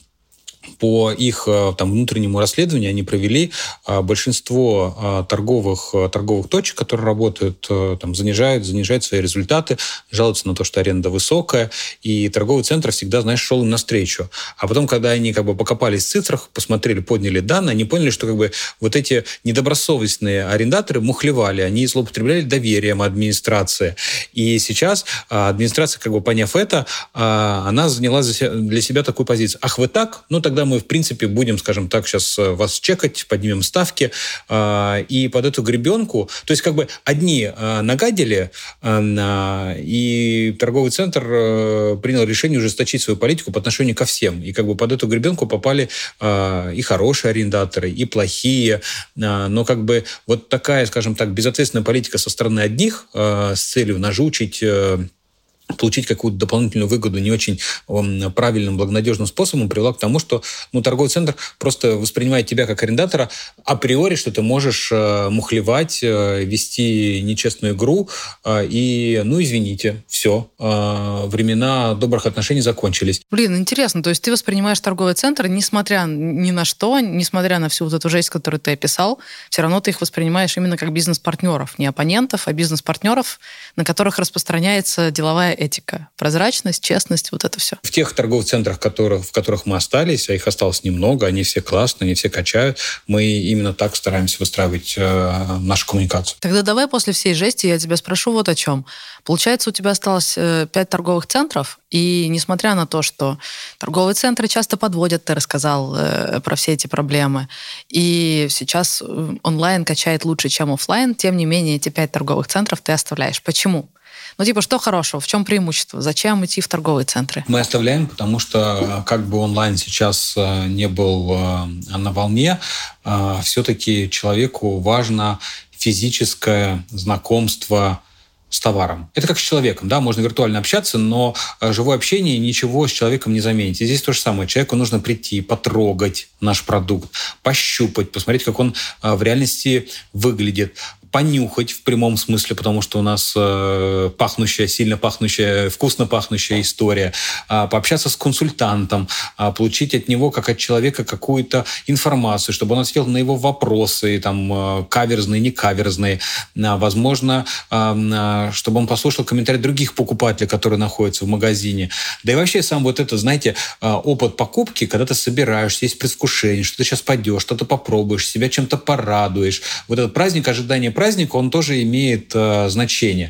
по их э, там, внутреннему расследованию они провели а, большинство а, торговых, э, торговых точек, которые работают, э, там, занижают, занижают свои результаты, жалуются на то, что аренда высокая, и торговый центр всегда, знаешь, шел им навстречу. А потом, когда они как бы покопались в цифрах, посмотрели, подняли данные, они поняли, что как бы вот эти недобросовестные арендаторы мухлевали, они злоупотребляли доверием администрации. И сейчас администрация, как бы поняв это, она заняла для себя такую позицию. Ах, вы так? Ну, тогда мы, в принципе, будем, скажем так, сейчас э, вас чекать, поднимем ставки, а, и под эту гребенку, то есть как бы одни а, нагадили, а, и торговый центр э, принял решение ужесточить свою политику по отношению ко всем, и как бы под эту гребенку попали и хорошие арендаторы, и плохие, но как бы вот такая, скажем так, безответственная политика со стороны одних с целью нажучить э, получить какую-то дополнительную выгоду не очень правильным, благонадежным способом привела к тому, что ну, торговый центр просто воспринимает тебя как арендатора априори, что ты можешь э, мухлевать, э, вести нечестную игру, э, и, ну, извините, все, времена добрых отношений закончились. Блин, интересно, то есть ты воспринимаешь торговый центр, несмотря ни на что, несмотря на всю вот эту жесть, которую ты описал, все равно ты их воспринимаешь именно как бизнес-партнеров, не оппонентов, а бизнес-партнеров, на которых распространяется деловая этика, прозрачность, честность, вот это все. В тех торговых центрах, которых, в которых мы остались, а их осталось немного, они все классные, они все качают, мы именно так стараемся выстраивать э, нашу коммуникацию. Тогда давай после всей жести я тебя спрошу вот о чем. Получается, у тебя осталось э, пять торговых центров, и несмотря на то, что торговые центры часто подводят, ты рассказал э, про все эти проблемы, и сейчас э, онлайн качает лучше, чем офлайн, тем не менее эти пять торговых центров ты оставляешь. Почему? Ну, типа, что хорошего? В чем преимущество? Зачем идти в торговые центры? Мы оставляем, потому что как бы онлайн сейчас э, не был э, на волне, э, все-таки человеку важно физическое знакомство с товаром. Это как с человеком, да, можно виртуально общаться, но живое общение ничего с человеком не заменит. И здесь то же самое. Человеку нужно прийти, потрогать наш продукт, пощупать, посмотреть, как он в реальности выглядит, понюхать в прямом смысле, потому что у нас э, пахнущая, сильно пахнущая, вкусно пахнущая история, э, пообщаться с консультантом, э, получить от него, как от человека, какую-то информацию, чтобы он ответил на его вопросы, там, э, каверзные, не каверзные, э, возможно, э, чтобы он послушал комментарии других покупателей, которые находятся в магазине. Да и вообще сам вот это, знаете, э, опыт покупки, когда ты собираешься, есть предвкушение, что ты сейчас пойдешь, что-то попробуешь, себя чем-то порадуешь. Вот этот праздник ожидания праздника, праздник, он тоже имеет э, значение.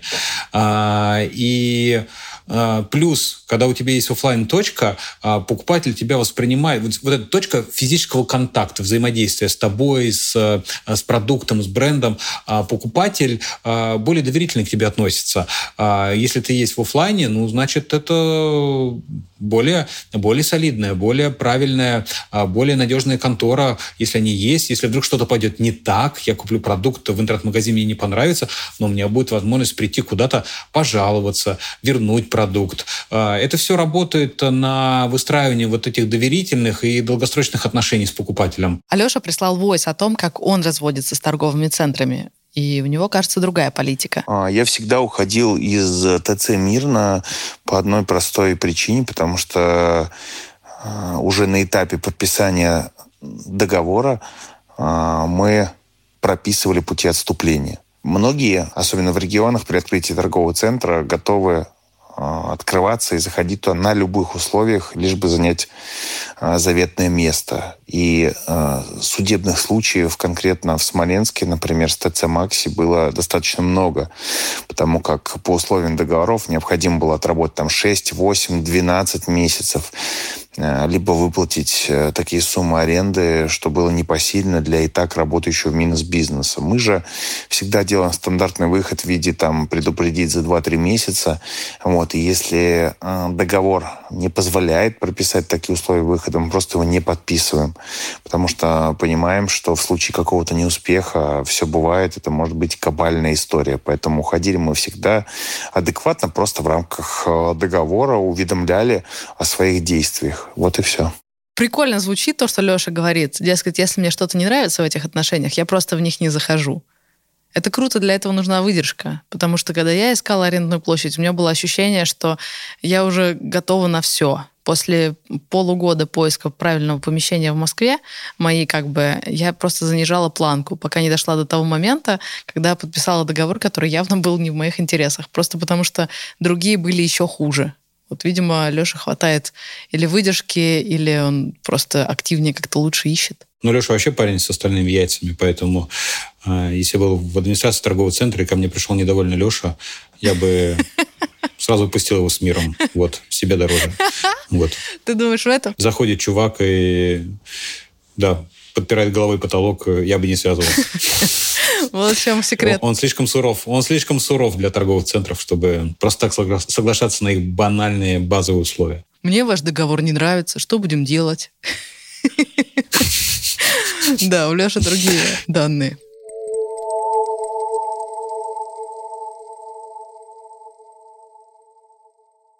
А, и а, плюс, когда у тебя есть офлайн точка а, покупатель тебя воспринимает, вот, вот эта точка физического контакта, взаимодействия с тобой, с, с продуктом, с брендом, а, покупатель более доверительно к тебе относится. Если ты есть в офлайне, ну, значит, это более, более солидная, более правильная, более надежная контора, если они есть. Если вдруг что-то пойдет не так, я куплю продукт в интернет-магазине, мне не понравится, но у меня будет возможность прийти куда-то пожаловаться, вернуть продукт. А, это все работает на выстраивании вот этих доверительных и долгосрочных отношений с покупателем. Алеша прислал войс о том, как он разводится с торговыми центрами. И у него, кажется, другая политика. А, я всегда уходил из ТЦ «Мирно» по одной простой причине, потому что а, уже на этапе подписания договора мы прописывали пути отступления. Многие, особенно в регионах, при открытии торгового центра готовы открываться и заходить туда на любых условиях, лишь бы занять а, заветное место. И а, судебных случаев конкретно в Смоленске, например, с ТЦ Макси было достаточно много, потому как по условиям договоров необходимо было отработать там 6, 8, 12 месяцев либо выплатить э, такие суммы аренды, что было непосильно для и так работающего в минус бизнеса. Мы же всегда делаем стандартный выход в виде там предупредить за 2-3 месяца. Вот, и если э, договор не позволяет прописать такие условия выхода, мы просто его не подписываем. Потому что понимаем, что в случае какого-то неуспеха все бывает, это может быть кабальная история. Поэтому уходили мы всегда адекватно, просто в рамках э, договора уведомляли о своих действиях. Вот и все прикольно звучит то, что Леша говорит. Дескать, если мне что-то не нравится в этих отношениях, я просто в них не захожу. Это круто, для этого нужна выдержка. Потому что когда я искала арендную площадь, у меня было ощущение, что я уже готова на все. После полугода поиска правильного помещения в Москве, мои как бы, я просто занижала планку, пока не дошла до того момента, когда подписала договор, который явно был не в моих интересах. Просто потому что другие были еще хуже. Вот, видимо, Леша хватает или выдержки, или он просто активнее как-то лучше ищет. Ну, Леша вообще парень с остальными яйцами, поэтому э, если был в администрации торгового центра, и ко мне пришел недовольный Леша, я бы сразу пустил его с миром. Вот, себе дороже. Вот. Ты думаешь в этом? Заходит чувак и, да, подпирает головой потолок, я бы не связывался. Вот в чем секрет. Он слишком суров. Он слишком суров для торговых центров, чтобы просто так соглашаться на их банальные базовые условия. Мне ваш договор не нравится. Что будем делать? Да, у Леши другие данные.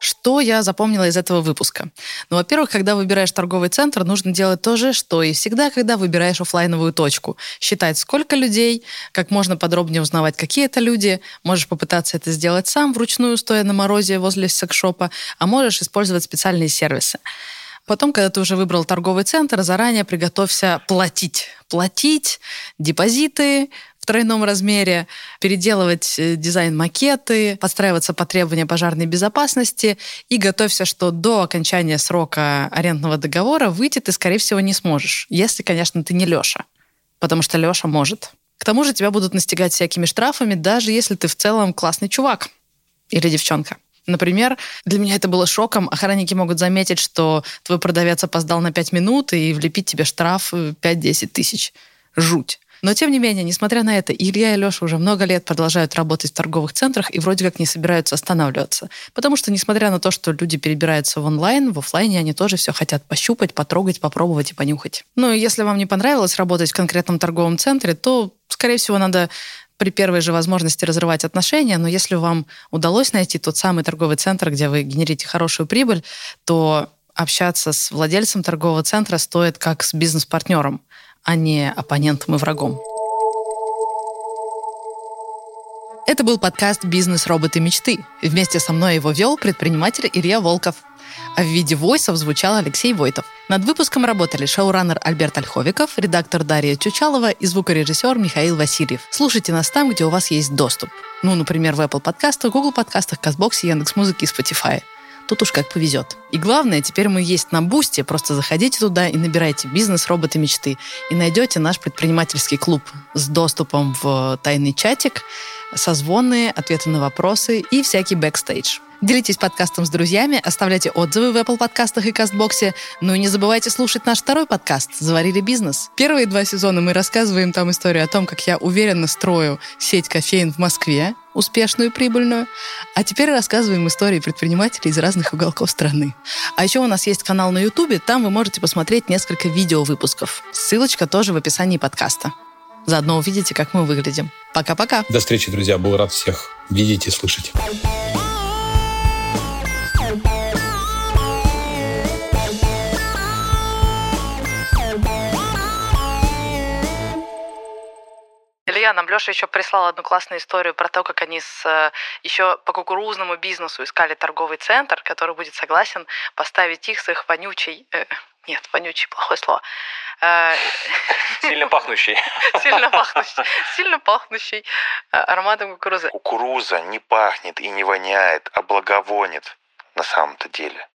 Что я запомнила из этого выпуска? Ну, во-первых, когда выбираешь торговый центр, нужно делать то же, что и всегда, когда выбираешь офлайновую точку. Считать, сколько людей, как можно подробнее узнавать, какие это люди. Можешь попытаться это сделать сам, вручную, стоя на морозе возле секшопа, а можешь использовать специальные сервисы. Потом, когда ты уже выбрал торговый центр, заранее приготовься платить. Платить депозиты тройном размере, переделывать э, дизайн-макеты, подстраиваться по требованиям пожарной безопасности и готовься, что до окончания срока арендного договора выйти ты, скорее всего, не сможешь. Если, конечно, ты не Леша. Потому что Леша может. К тому же тебя будут настигать всякими штрафами, даже если ты в целом классный чувак или девчонка. Например, для меня это было шоком. Охранники могут заметить, что твой продавец опоздал на 5 минут и влепить тебе штраф 5-10 тысяч. Жуть. Но, тем не менее, несмотря на это, Илья и Леша уже много лет продолжают работать в торговых центрах и вроде как не собираются останавливаться. Потому что, несмотря на то, что люди перебираются в онлайн, в офлайне они тоже все хотят пощупать, потрогать, попробовать и понюхать. Ну и если вам не понравилось работать в конкретном торговом центре, то, скорее всего, надо при первой же возможности разрывать отношения, но если вам удалось найти тот самый торговый центр, где вы генерите хорошую прибыль, то общаться с владельцем торгового центра стоит как с бизнес-партнером, а не оппонентом и врагом. Это был подкаст «Бизнес. Роботы. Мечты». Вместе со мной его вел предприниматель Илья Волков. А в виде войсов звучал Алексей Войтов. Над выпуском работали шоураннер Альберт Ольховиков, редактор Дарья Чучалова и звукорежиссер Михаил Васильев. Слушайте нас там, где у вас есть доступ. Ну, например, в Apple подкастах, Google подкастах, Castbox е, Яндекс.Музыке и Spotify. Тут уж как повезет. И главное, теперь мы есть на Boosty. Просто заходите туда и набирайте «Бизнес. Роботы. Мечты». И найдете наш предпринимательский клуб с доступом в тайный чатик, созвоны, ответы на вопросы и всякий бэкстейдж. Делитесь подкастом с друзьями, оставляйте отзывы в Apple подкастах и Castbox е. Ну и не забывайте слушать наш второй подкаст «Заварили бизнес». Первые два сезона мы рассказываем там историю о том, как я уверенно строю сеть кофеен в Москве, успешную и прибыльную. А теперь рассказываем истории предпринимателей из разных уголков страны. А еще у нас есть канал на Ютубе, там вы можете посмотреть несколько видео-выпусков. Ссылочка тоже в описании подкаста. Заодно увидите, как мы выглядим. Пока-пока. До встречи, друзья. Был рад всех видеть и слышать. Илья, нам Леша еще прислал одну классную историю про то, как они с, э, еще по кукурузному бизнесу искали торговый центр, который будет согласен поставить их с их вонючей... Э, нет, вонючий, плохое слово. Э, Сильно пахнущий. Сильно пахнущий. Сильно пахнущий ароматом кукурузы. Кукуруза не пахнет и не воняет, а благовонит на самом-то деле.